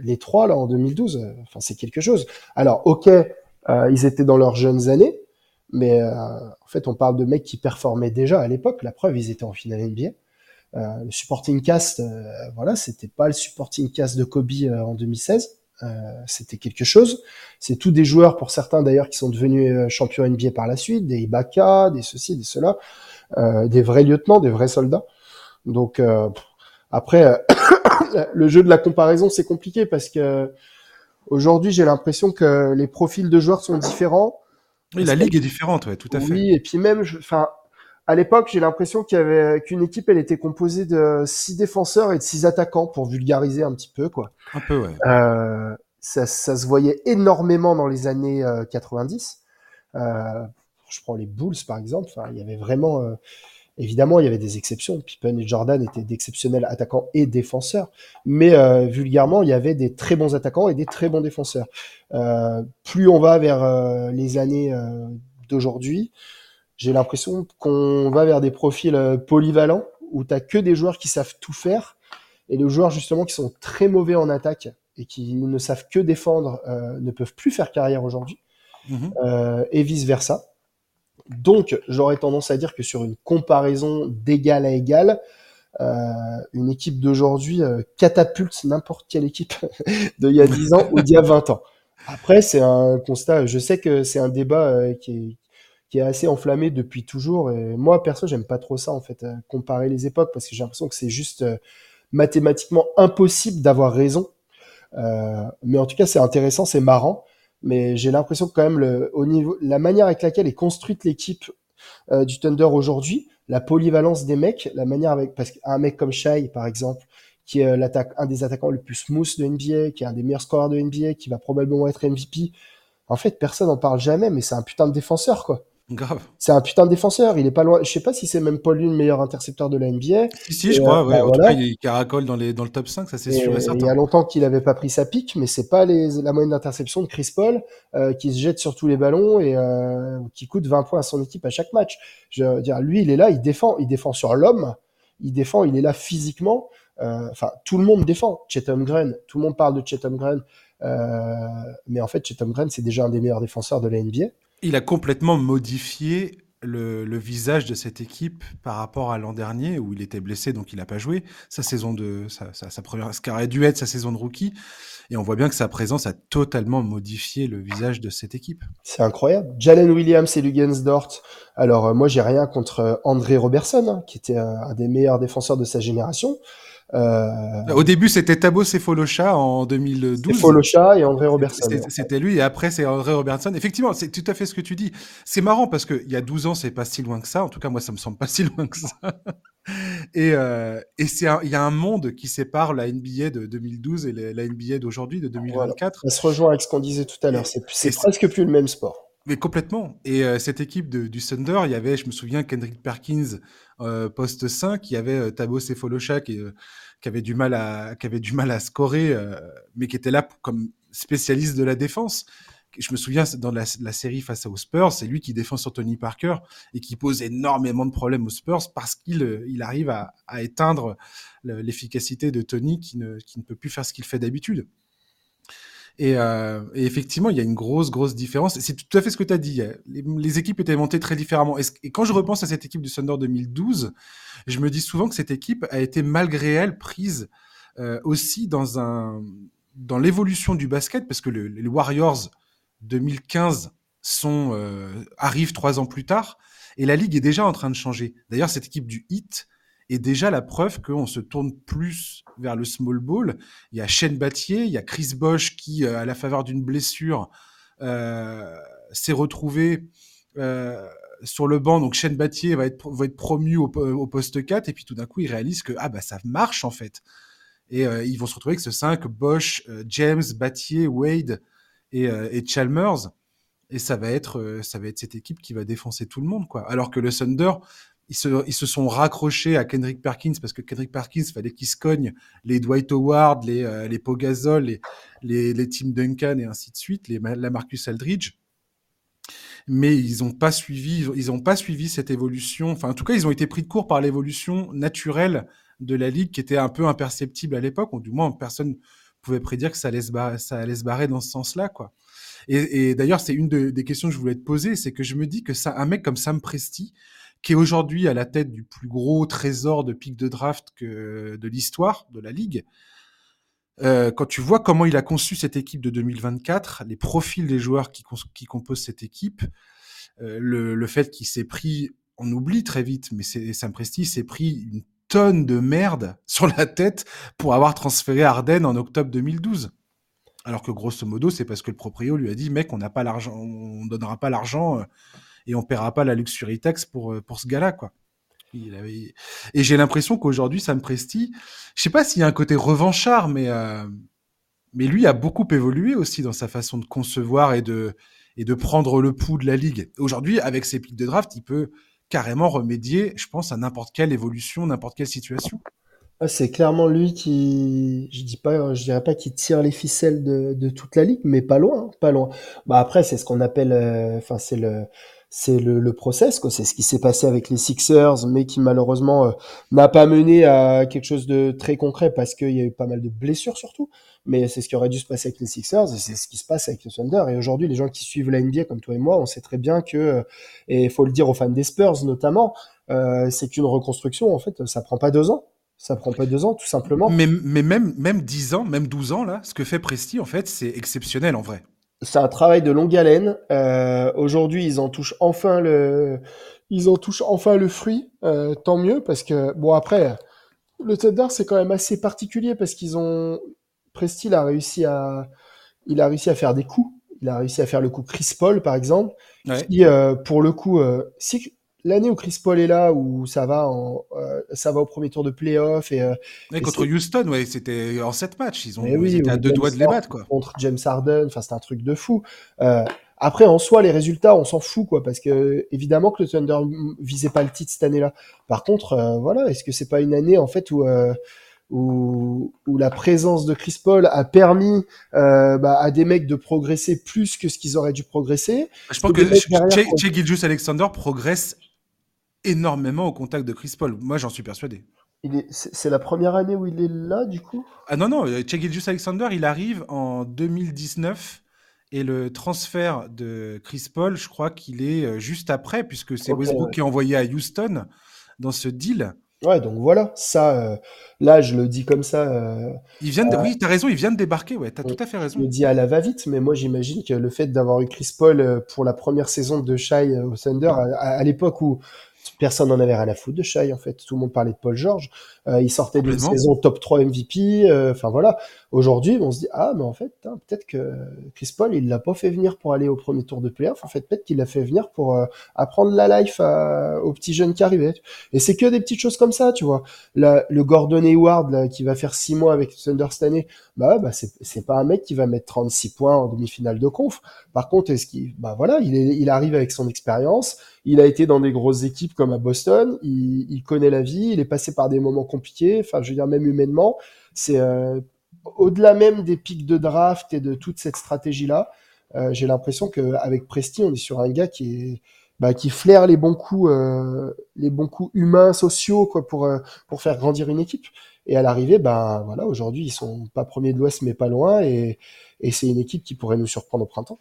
les trois là en 2012, enfin c'est quelque chose. Alors ok, ils étaient dans leurs jeunes années, mais euh, en fait, on parle de mecs qui performaient déjà à l'époque. La preuve, ils étaient en finale NBA. Euh, le supporting cast, euh, voilà, c'était pas le supporting cast de Kobe en 2016. c'était quelque chose. C'est tous des joueurs, pour certains d'ailleurs, qui sont devenus champions NBA par la suite, des Ibaka, des ceci, des cela, des vrais lieutenants, des vrais soldats. Donc après, le jeu de la comparaison, c'est compliqué parce que aujourd'hui, j'ai l'impression que les profils de joueurs sont différents oui, la ligue est différente, ouais, tout à fait. Oui, et puis même, enfin, à l'époque, j'ai l'impression qu'il y avait qu'une équipe, elle était composée de six défenseurs et de six attaquants pour vulgariser un petit peu, quoi. Un peu, ouais. Euh, ça, ça, se voyait énormément dans les années 90. Euh, euh, je prends les Bulls par exemple. Enfin, il y avait vraiment euh, Évidemment, il y avait des exceptions. Pippen et Jordan étaient d'exceptionnels attaquants et défenseurs, mais euh, vulgairement, il y avait des très bons attaquants et des très bons défenseurs. Euh, plus on va vers euh, les années d'aujourd'hui, j'ai l'impression qu'on va vers des profils polyvalents où tu que des joueurs qui savent tout faire et les joueurs justement qui sont très mauvais en attaque et qui ne savent que défendre ne peuvent plus faire carrière aujourd'hui mmh et vice versa. Donc, j'aurais tendance à dire que sur une comparaison d'égal à égal, euh, une équipe d'aujourd'hui euh, catapulte n'importe quelle équipe d'il y a 10 ans ou d'il y a 20 ans. Après, c'est un constat, je sais que c'est un débat euh, qui, est, qui est assez enflammé depuis toujours. Et moi, perso, j'aime pas trop ça, en fait, comparer les époques, parce que j'ai l'impression que c'est juste mathématiquement impossible d'avoir raison. mais en tout cas, c'est intéressant, c'est marrant mais j'ai l'impression que quand même le, au niveau, la manière avec laquelle est construite l'équipe euh, du Thunder aujourd'hui, la polyvalence des mecs, la manière avec parce qu'un mec comme Shai par exemple, qui est l'attaque, un des attaquants le plus smooth de NBA, qui est un des meilleurs scoreurs de NBA, qui va probablement être MVP. En fait, personne n'en parle jamais, mais c'est un putain de défenseur quoi. Grave. C'est un putain de défenseur. Il est pas loin. Je sais pas si c'est même Paul le meilleur intercepteur de la NBA. Si, si, je crois. Euh, ouais. Bah, en tout cas, il caracole dans, les, dans le top 5, ça c'est sûr et certain. Il y a longtemps qu'il avait pas pris sa pique, mais c'est pas les, la moyenne d'interception de Chris Paul euh, qui se jette sur tous les ballons et euh, qui coûte 20 points à son équipe à chaque match. Je veux dire, lui, il est là, il défend, il défend sur l'homme, il défend, il est là physiquement. Euh, enfin, tout le monde défend. Chet Holmgren, tout le monde parle de Chet Holmgren, mais en fait, Chet Holmgren, c'est déjà un des meilleurs défenseurs de la NBA. Il a complètement modifié le, visage de cette équipe par rapport à l'an dernier où il était blessé donc il n'a pas joué sa saison de sa, sa, première ce qui aurait dû être sa saison de rookie et on voit bien que sa présence a totalement modifié le visage de cette équipe. C'est incroyable. Jalen Williams et Lugensdort. Alors euh, moi j'ai rien contre euh, André Robertson hein, qui était euh, un des meilleurs défenseurs de sa génération. Euh... Au début, c'était Tabo Sefolocha en 2012. Sefolocha et André Robertson. C'était lui, et après, c'est André Robertson. Effectivement, c'est tout à fait ce que tu dis. C'est marrant parce qu'il y a 12 ans, c'est pas si loin que ça. En tout cas, moi, ça me semble pas si loin que ça. et euh, et il y a un monde qui sépare la NBA de 2012 et la NBA d'aujourd'hui, de 2024. Ça se rejoint avec ce qu'on disait tout à l'heure. C'est presque plus le même sport. Mais complètement. Et euh, cette équipe du Thunder, il y avait, je me souviens, Kendrick Perkins, euh, poste 5, il y avait euh, Tabo Sefolocha qui, euh, qui, avait du mal à, qui avait du mal à scorer, euh, mais qui était là comme spécialiste de la défense. Je me souviens dans la, la série face aux Spurs, c'est lui qui défend sur Tony Parker et qui pose énormément de problèmes aux Spurs parce qu'il il arrive à, à éteindre l'efficacité de Tony qui ne, qui ne peut plus faire ce qu'il fait d'habitude. Et, euh, et, effectivement, il y a une grosse, grosse différence. C'est tout à fait ce que tu as dit. Les, équipes étaient montées très différemment. Et, quand je repense à cette équipe du Thunder 2012, je me dis souvent que cette équipe a été malgré elle prise euh, aussi dans dans l'évolution du basket, parce que le, les Warriors 2015 sont, arrivent trois ans plus tard. Et la ligue est déjà en train de changer. D'ailleurs, cette équipe du Heat est déjà la preuve qu'on se tourne plus vers le small ball. Il y a Shane Battier, il y a Chris Bosch qui, à la faveur d'une blessure, s'est retrouvé sur le banc, donc Shane Battier va être, promu au, poste 4, et puis tout d'un coup, il réalise que ah bah ça marche en fait. Et euh, ils vont se retrouver avec ce 5, Bosch, euh, James, Battier, Wade et, euh, et, Chalmers. Et ça va, être, ça va être cette équipe qui va défoncer tout le monde. quoi. Alors que le Thunder, ils se, ils se sont raccrochés à Kendrick Perkins parce que Kendrick Perkins, fallait qu'il se cogne les Dwight Howard, les, les Pogazol, les, les, les Tim Duncan et ainsi de suite, les, la Marcus Aldridge mais ils n'ont pas suivi, ils ont pas suivi cette évolution. Enfin, en tout cas, ils ont été pris de court par l'évolution naturelle de la ligue, qui était un peu imperceptible à l'époque, ou du moins personne pouvait prédire que ça allait se barrer, ça allait se barrer dans ce sens-là, quoi. Et d'ailleurs, c'est une des questions que je voulais te poser, c'est que je me dis que ça, un mec comme Sam Presti, qui est aujourd'hui à la tête du plus gros trésor de pic de draft de l'histoire de la ligue, euh, quand tu vois comment il a conçu cette équipe de 2024, les profils des joueurs qui, composent cette équipe, euh, le, fait qu'il s'est pris, on oublie très vite, mais Sam Presti s'est pris une tonne de merde sur la tête pour avoir transféré Arden en octobre 2012. Alors que grosso modo, c'est parce que le proprio lui a dit, mec, on n'a pas l'argent, on donnera pas l'argent euh, et on paiera pas la luxury tax pour pour ce gars-là, quoi. Et j'ai l'impression qu'aujourd'hui, Sam Presti, je sais pas s'il y a un côté revanchard, mais, euh, mais lui a beaucoup évolué aussi dans sa façon de concevoir et de, et de prendre le pouls de la ligue. Aujourd'hui, avec ses pics de draft, il peut carrément remédier, je pense, à n'importe quelle évolution, n'importe quelle situation. Ah, c'est clairement lui qui, je dis pas, je dirais pas qu'il tire les ficelles de, de, toute la ligue, mais pas loin, pas loin. Bah après, c'est ce qu'on appelle, euh, enfin c'est le c'est le, le, process, quoi. C'est ce qui s'est passé avec les Sixers, mais qui malheureusement euh, n'a pas mené à quelque chose de très concret parce qu'il y a eu pas mal de blessures surtout. Mais c'est ce qui aurait dû se passer avec les Sixers c'est ce qui se passe avec le Thunder. Et aujourd'hui, les gens qui suivent la NBA comme toi et moi, on sait très bien que, euh, et il faut le dire aux fans des Spurs notamment, euh, c'est qu'une reconstruction, en fait, ça prend pas deux ans. Ça prend pas deux ans, tout simplement. Mais, mais même, même 10 ans, même 12 ans, là, ce que fait Presti, en fait, c'est exceptionnel en vrai c'est un travail de longue haleine. Euh, Aujourd'hui, ils en touchent enfin le, ils en touchent enfin le fruit. Euh, tant mieux parce que bon après, le Thunder c'est quand même assez particulier parce qu'ils ont Presti a réussi à, il a réussi à faire des coups. Il a réussi à faire le coup Chris Paul par exemple, qui euh, pour le coup, euh, si l'année où Chris Paul est là, où ça va, en, euh, ça va au premier tour de playoff. Et, euh, contre Houston, ouais, c'était en sept matchs. Ils ont été à deux doigts de les battre. Quoi. Contre James Harden, enfin, c'est un truc de fou. Euh, après, en soi, les résultats, on s'en fout, quoi, parce que évidemment que le Thunder visait pas le titre cette année-là. Par contre, euh, voilà, est-ce que c'est pas une année en fait où euh, où, où, la présence de Chris Paul a permis euh, bah, à des mecs de progresser plus que ce qu'ils auraient dû progresser? Je pense que, Che Alexander progresse énormément au contact de Chris Paul. Moi, j'en suis persuadé. C'est la première année où il est là, du coup? Ah non, non, Chegiljus Alexander, il arrive en 2019 et le transfert de Chris Paul, je crois qu'il est euh, juste après, puisque c'est Westbrook qui est envoyé à Houston dans ce deal. Ouais, donc voilà, ça, euh, là, je le dis comme ça. Euh, il vient de, oui, t'as raison, il vient de débarquer, ouais, t'as tout à fait raison. Je le dis à la va-vite, mais moi, j'imagine que le fait d'avoir eu Chris Paul pour la première saison de Shai au Thunder, à l'époque où Personne n'en avait rien à foutre de Shai, en fait. Tout le monde parlait de Paul George. Euh, il sortait d'une saison top 3 MVP. Euh, enfin voilà. Aujourd'hui, on se dit ah mais en fait peut-être que Chris Paul il l'a pas fait venir pour aller au premier tour de playoff. En fait peut-être qu'il l'a fait venir pour euh, apprendre la life aux petits jeunes qui arrivaient. Et c'est que des petites choses comme ça, tu vois. le Gordon Hayward là, qui va faire 6 mois avec Thunder cette année, bah, bah c'est c'est pas un mec qui va mettre 36 points en demi-finale de conf. Par contre est-ce qu'il bah voilà il est, il arrive avec son expérience. Il a été dans des grosses équipes comme à Boston. Il, il connaît la vie. Il est passé par des moments compliqué. Enfin, je veux dire, même humainement, c'est euh, au-delà même des pics de draft et de toute cette stratégie-là. Euh, j'ai l'impression qu'avec Presti, on est sur un gars qui est bah, qui flaire les bons coups, euh, les bons coups humains, sociaux, quoi, pour pour faire grandir une équipe. Et à l'arrivée, ben voilà, aujourd'hui ils sont pas premiers de l'Ouest, mais pas loin, et, et c'est une équipe qui pourrait nous surprendre au printemps.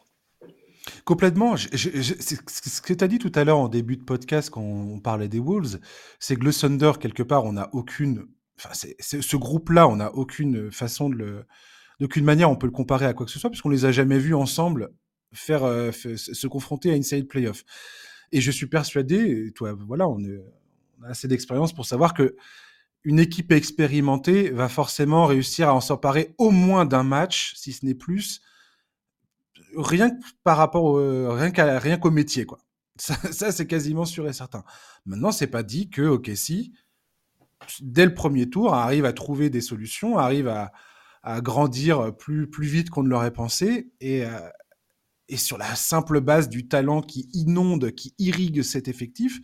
Complètement. ce que tu as dit tout à l'heure en début de podcast quand on parlait des Wolves, c'est que le Thunder, quelque part, on n'a aucune enfin, ce groupe-là, on n'a aucune façon de le, d'aucune manière on peut le comparer à quoi que ce soit, puisqu'on les a jamais vus ensemble faire, se confronter à une série de playoffs. Et je suis persuadé, toi, voilà, on, on a assez d'expérience pour savoir que une équipe expérimentée va forcément réussir à en s'emparer au moins d'un match, si ce n'est plus, rien par rapport au, rien qu'à rien qu'au métier, quoi. Ça, c'est quasiment sûr et certain. Maintenant, c'est pas dit que ok si dès le premier tour arrive à trouver des solutions, arrive à, à grandir plus plus vite qu'on ne l'aurait pensé et euh, et sur la simple base du talent qui inonde, qui irrigue cet effectif,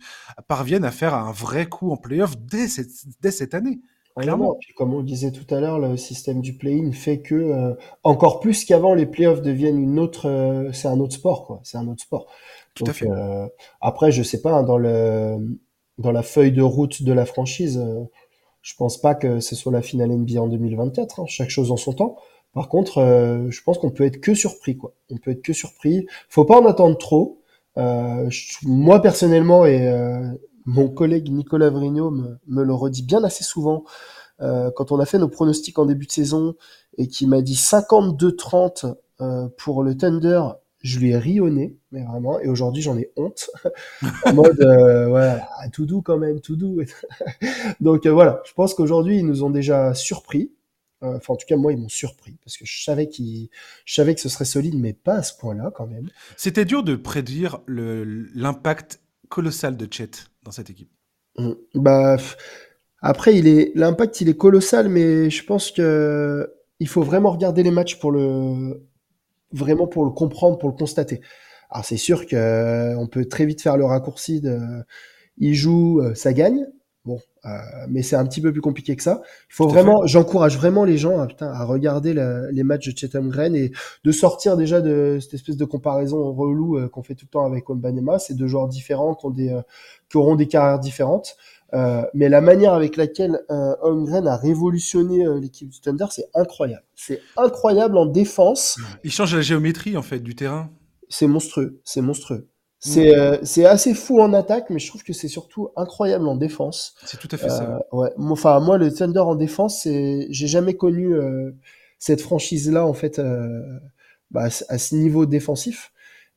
parviennent à faire un vrai coup en playoff dès cette, dès cette année. Clairement. comme on le disait tout à l'heure, le système du play-in fait que, euh, encore plus qu'avant, les playoffs deviennent une autre, euh, c'est un autre sport, quoi. C'est un autre sport. Tout à fait. Euh, après, je sais pas, hein, dans le, dans la feuille de route de la franchise, je pense pas que ce soit la finale NBA en 2024, hein, chaque chose en son temps. Par contre, euh, je pense qu'on peut être que surpris, quoi. On peut être que surpris. Faut pas en attendre trop. Euh, moi personnellement et euh, mon collègue Nicolas Vrigno me, le redit bien assez souvent quand on a fait nos pronostics en début de saison et qui m'a dit 52-30 pour le Thunder. Je lui ai rionné, mais vraiment. Et aujourd'hui, j'en ai honte. en mode, voilà, tout doux quand même, tout doux. Donc voilà, je pense qu'aujourd'hui, ils nous ont déjà surpris. Euh, enfin, en tout cas, moi, ils m'ont surpris parce que je savais, je savais que ce serait solide, mais pas à ce point-là quand même. C'était dur de prédire l'impact colossal de Chet dans cette équipe. Mmh. Bah, après, il est l'impact, il est colossal, mais je pense que il faut vraiment regarder les matchs pour le vraiment pour le comprendre, pour le constater. Alors c'est sûr que on peut très vite faire le raccourci de il joue, euh, ça gagne. Euh, mais c'est un petit peu plus compliqué que ça. Il faut vraiment, j'encourage vraiment les gens à, putain, à regarder les matchs de Chatham Green et de sortir déjà de cette espèce de comparaison relou euh, qu'on fait tout le temps avec Wembanyama. C'est deux joueurs différents qui, ont des, euh, qui auront des carrières différentes. Euh, mais la manière avec laquelle euh, Holmgren a révolutionné l'équipe du Thunder, c'est incroyable. C'est incroyable en défense. Il change la géométrie en fait du terrain. C'est monstrueux, c'est monstrueux. C'est mm. euh, c'est assez fou en attaque, mais je trouve que c'est surtout incroyable en défense. C'est tout à fait ça. Euh, ouais. Enfin, moi, le Thunder en défense, c'est j'ai jamais connu euh, cette franchise-là en fait bah, à ce niveau défensif.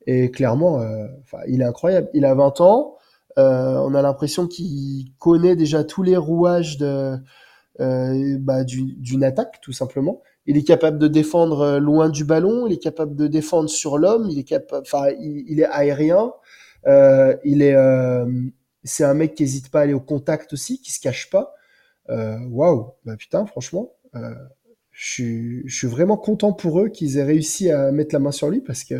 Et clairement, enfin, il est incroyable. Il a 20 ans. on a l'impression qu'il connaît déjà tous les rouages de bah, d'une attaque, tout simplement il est capable de défendre euh, loin du ballon, il est capable de défendre sur l'homme, il est capable, enfin, il, est aérien, euh, il est, euh, c'est un mec qui hésite pas à aller au contact aussi, qui se cache pas. Waouh, bah putain, franchement, je suis, je suis vraiment content pour eux qu'ils aient réussi à mettre la main sur lui parce que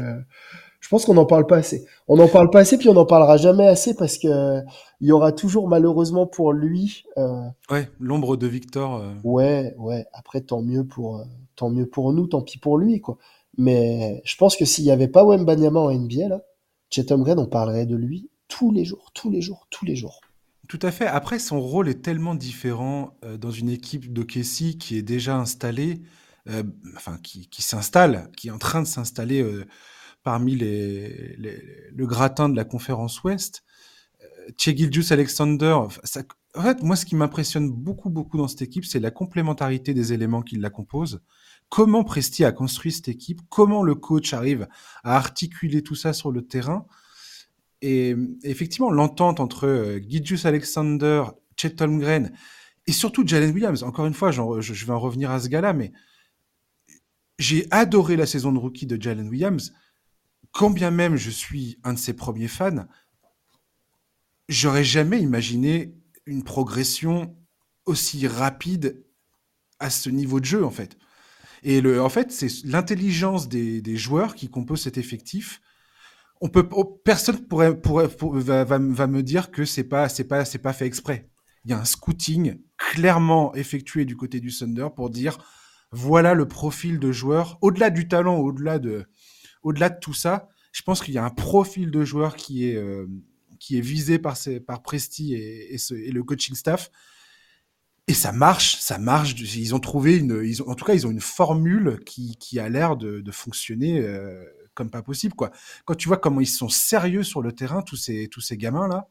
je pense qu'on n'en parle pas assez. On n'en parle pas assez, puis on n'en parlera jamais assez parce que il y aura toujours malheureusement pour lui. Euh, ouais, l'ombre de Victor. Euh. Ouais, ouais. Après, tant mieux pour, euh, tant mieux pour nous, tant pis pour lui, quoi. Mais je pense que s'il n'y avait pas Wembanyama en NBA là, Chet Holmgren, on parlerait de lui tous les jours, tous les jours, tous les jours. Tout à fait. Après, son rôle est tellement différent dans une équipe de Kessie qui est déjà installée, enfin qui, qui s'installe, qui est en train de s'installer parmi les, le gratin de la conférence Ouest. Euh, Alexander, en fait, moi, ce qui m'impressionne beaucoup, beaucoup dans cette équipe, c'est la complémentarité des éléments qui la composent. Comment Presti a construit cette équipe, comment le coach arrive à articuler tout ça sur le terrain. Et, effectivement, l'entente entre euh, Alexander, Chet Holmgren et surtout Jalen Williams. Encore une fois, je, je vais en revenir à ce gars-là, mais j'ai adoré la saison de rookie de Jalen Williams quand bien même je suis un de ses premiers fans, j'aurais jamais imaginé une progression aussi rapide à ce niveau de jeu, en fait. Et en fait, c'est l'intelligence des, joueurs qui composent cet effectif. On peut, personne pourrait, va, me dire que c'est pas, c'est pas, c'est pas fait exprès. Il y a un scouting clairement effectué du côté du Thunder pour dire voilà le profil de joueur, au-delà du talent, au-delà de, au-delà de tout ça, je pense qu'il y a un profil de joueur qui est, euh, qui est visé par, par Presti et, et, le coaching staff. Et ça marche, ça marche. Ils ont trouvé une, ils ont, en tout cas, ils ont une formule qui, qui a l'air de, de fonctionner euh, comme pas possible, quoi. Quand tu vois comment ils sont sérieux sur le terrain, tous ces, tous ces gamins là,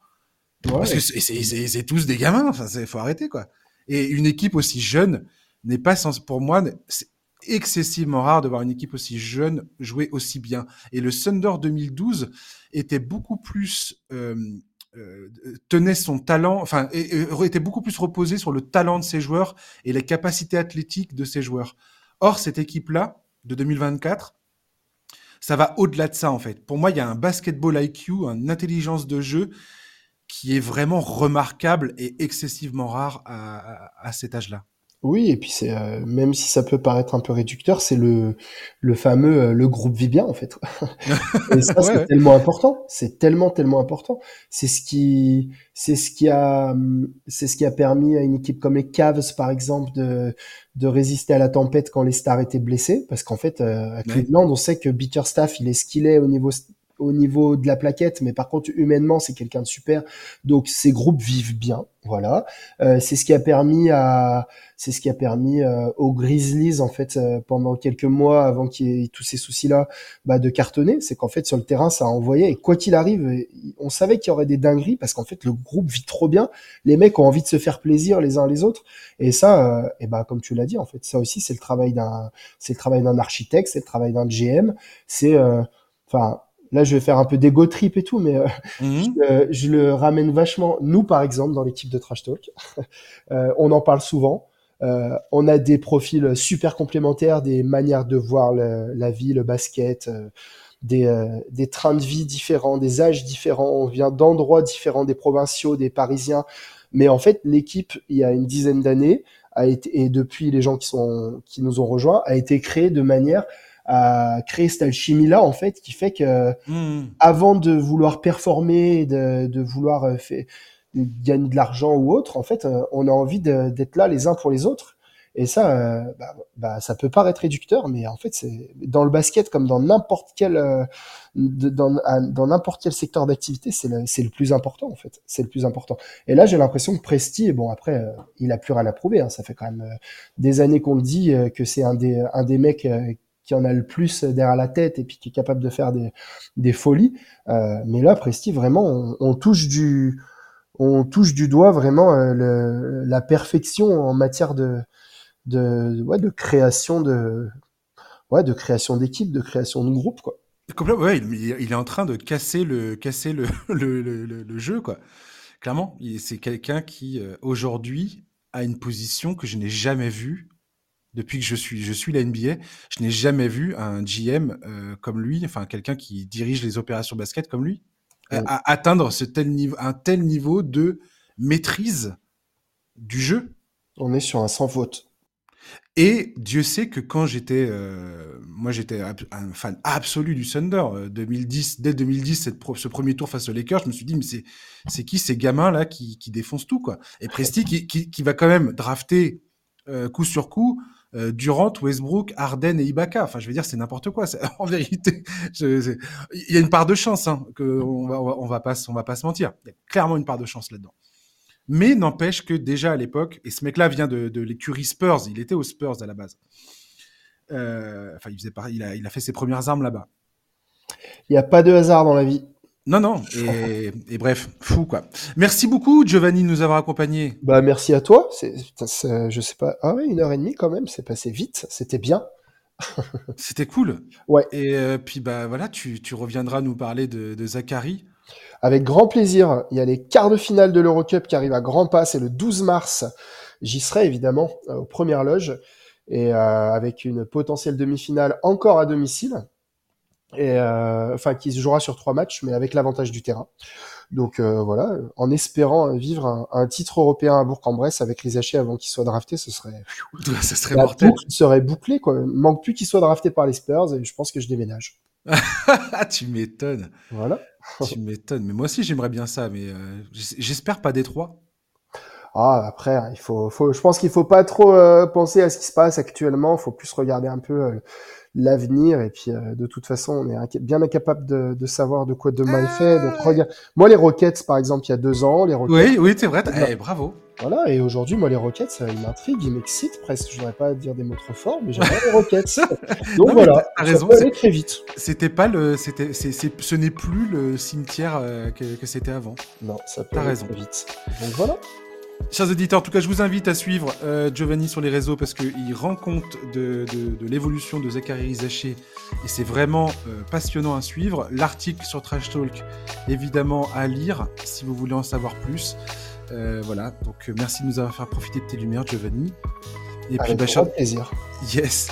parce que c'est tous des gamins. Enfin, faut arrêter, quoi. Et une équipe aussi jeune n'est pas sans, pour moi, excessivement rare de voir une équipe aussi jeune jouer aussi bien. Et le Thunder 2012 était beaucoup plus euh, euh, tenait son talent, enfin, était beaucoup plus reposé sur le talent de ses joueurs et les capacités athlétiques de ses joueurs. Or, cette équipe-là, de 2024, ça va au-delà de ça, en fait. Pour moi, il y a un basketball IQ, une intelligence de jeu qui est vraiment remarquable et excessivement rare à cet âge-là. Oui et puis c'est, euh, même si ça peut paraître un peu réducteur, c'est le le fameux, euh, le groupe vit bien, en fait. Et ça, c'est tellement important. C'est tellement, tellement important. C'est ce qui c'est ce qui a, c'est ce qui a permis à une équipe comme les Cavs, par exemple, de de résister à la tempête quand les stars étaient blessés. Parce qu'en fait, euh, à Cleveland, on sait que Bickerstaff, il est ce qu'il est au niveau au niveau de la plaquette, mais par contre humainement c'est quelqu'un de super. Donc ces groupes vivent bien, voilà. Euh, c'est ce qui a permis à, c'est ce qui a permis euh, aux Grizzlies en fait euh, pendant quelques mois avant qu'il y ait tous ces soucis-là, bah, de cartonner. C'est qu'en fait sur le terrain ça a envoyé et quoi qu'il arrive, on savait qu'il y aurait des dingueries parce qu'en fait le groupe vit trop bien. Les mecs ont envie de se faire plaisir les uns les autres et ça, et bah comme tu l'as dit en fait, ça aussi c'est le travail d'un, c'est le travail d'un architecte, c'est le travail d'un GM, c'est enfin là je vais faire un peu d'ego trip et tout, mais euh, mhm. je, le ramène vachement. Nous, par exemple, dans l'équipe de Trash Talk, euh, on en parle souvent. Euh, on a des profils super complémentaires, des manières de voir la vie, le basket, des, des trains de vie différents, des âges différents. On vient d'endroits différents, des provinciaux, des parisiens. Mais en fait, l'équipe, il y a une dizaine d'années, a été, et depuis les gens qui sont qui nous ont rejoints, a été créée de manière à créer cette alchimie là en fait qui fait que hmm. avant de vouloir performer de, de vouloir euh, fait, gagner de l'argent ou autre en fait euh, on a envie d'être là les uns pour les autres. Et ça euh, bah, bah, ça peut paraître réducteur mais en fait c'est dans le basket comme dans n'importe quel dans dans n'importe quel secteur d'activité c'est le, c'est le plus important en fait. C'est le plus important. Et là j'ai l'impression que Presti bon après il a plus rien à prouver hein, ça fait quand même des années qu'on le dit que c'est un des un des mecs qui en a le plus derrière la tête et puis qui est capable de faire des, folies. Euh, mais là, Presti, vraiment, on, touche du, on touche du doigt vraiment euh, la perfection en matière de, de, création de, ouais, de création d'équipe, de création de groupe, quoi. Ouais, il, est en train de casser le, casser le, le jeu, quoi. Clairement, c'est quelqu'un qui euh, aujourd'hui a une position que je n'ai jamais vue depuis que je suis, je suis la NBA, je n'ai jamais vu un GM euh, comme lui, enfin quelqu'un qui dirige les opérations basket comme lui, atteindre ce tel niveau, un tel niveau de maîtrise du jeu. On est sur un sans faute. Et Dieu sait que quand j'étais, euh, moi j'étais un fan absolu du Thunder. 2010, euh, dès 2010, cette ce premier tour face aux Lakers, je me suis dit mais c'est c'est qui ces gamins là qui, qui défoncent tout quoi? Et Presti qui, qui, qui va quand même drafter coup sur coup euh, Durant, Westbrook, Arden et Ibaka. Enfin, je veux dire, c'est n'importe quoi. En vérité, il y a une part de chance, hein, que on va, on va pas, on va se mentir. Il y a clairement une part de chance là-dedans. Mais n'empêche que déjà à l'époque, et ce mec-là vient de, l'écurie Spurs, il était aux Spurs à la base. Euh, enfin, il faisait a, il a fait ses premières armes là-bas. Il n'y a pas de hasard dans la vie. Non, non, et, bref, fou quoi. Merci beaucoup Giovanni de nous avoir accompagnés. Bah merci à toi, c'est, je sais pas, ah ouais, une heure et demie quand même, c'est passé vite, c'était bien. c'était cool. Ouais. Et euh, puis bah voilà, tu, tu, reviendras nous parler de, de, Zachary. Avec grand plaisir, il y a les quarts de finale de l'Eurocup qui arrivent à grands pas, c'est le 12 mars. J'y serai évidemment euh, aux premières loges et euh, avec une potentielle demi-finale encore à domicile et euh, enfin qui se jouera sur trois matchs, mais avec l'avantage du terrain. Donc euh, voilà, en espérant vivre un, titre européen à Bourg-en-Bresse avec les hachés avant qu'il soit drafté, ce serait, ça serait mortel. serait bouclé quoi. manque plus qu'il soit drafté par les Spurs et je pense que je déménage. tu m'étonnes. Voilà. tu m'étonnes. Mais moi aussi j'aimerais bien ça, mais euh, j'espère pas Détroit. Ah après, il faut, faut, je pense qu'il faut pas trop penser à ce qui se passe actuellement. Il faut plus regarder un peu l'avenir. Et puis, euh, de toute façon, on est bien incapable de, de savoir de quoi demain est fait. Donc, ah. regarde. Moi, les Rockets, par exemple, il y a deux ans, les Rockets. Oui, oui, c'est vrai. Eh, bravo. Voilà. Et aujourd'hui, moi, les Rockets, ça, ils m'intriguent, ils m'excitent presque. Je voudrais pas dire des mots trop forts, mais j'aime les Rockets. Donc voilà. T'as raison. Ça très vite. C'était pas le, c'était, c'est, ce n'est plus le cimetière euh, que, que c'était avant. Non, ça peut aller raison. très vite. Donc voilà. Chers auditeurs, en tout cas, je vous invite à suivre euh, Giovanni sur les réseaux parce qu'il rend compte de, l'évolution de Zachary Rizaché et c'est vraiment euh, passionnant à suivre. L'article sur Trash Talk, évidemment, à lire si vous voulez en savoir plus. Euh, voilà, donc merci de nous avoir fait profiter de tes lumières, Giovanni. Et avec puis, bah, plaisir. Yes.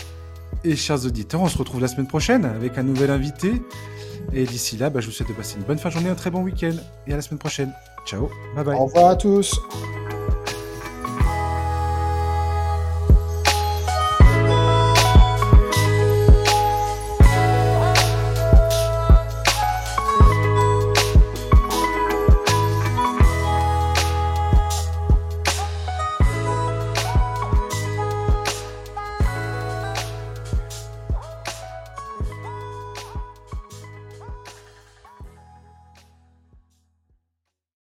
Et chers auditeurs, on se retrouve la semaine prochaine avec un nouvel invité. Et d'ici là, bah, je vous souhaite de passer une bonne fin de journée, un très bon week-end. Et à la semaine prochaine. Ciao. Bye bye. Au revoir à tous.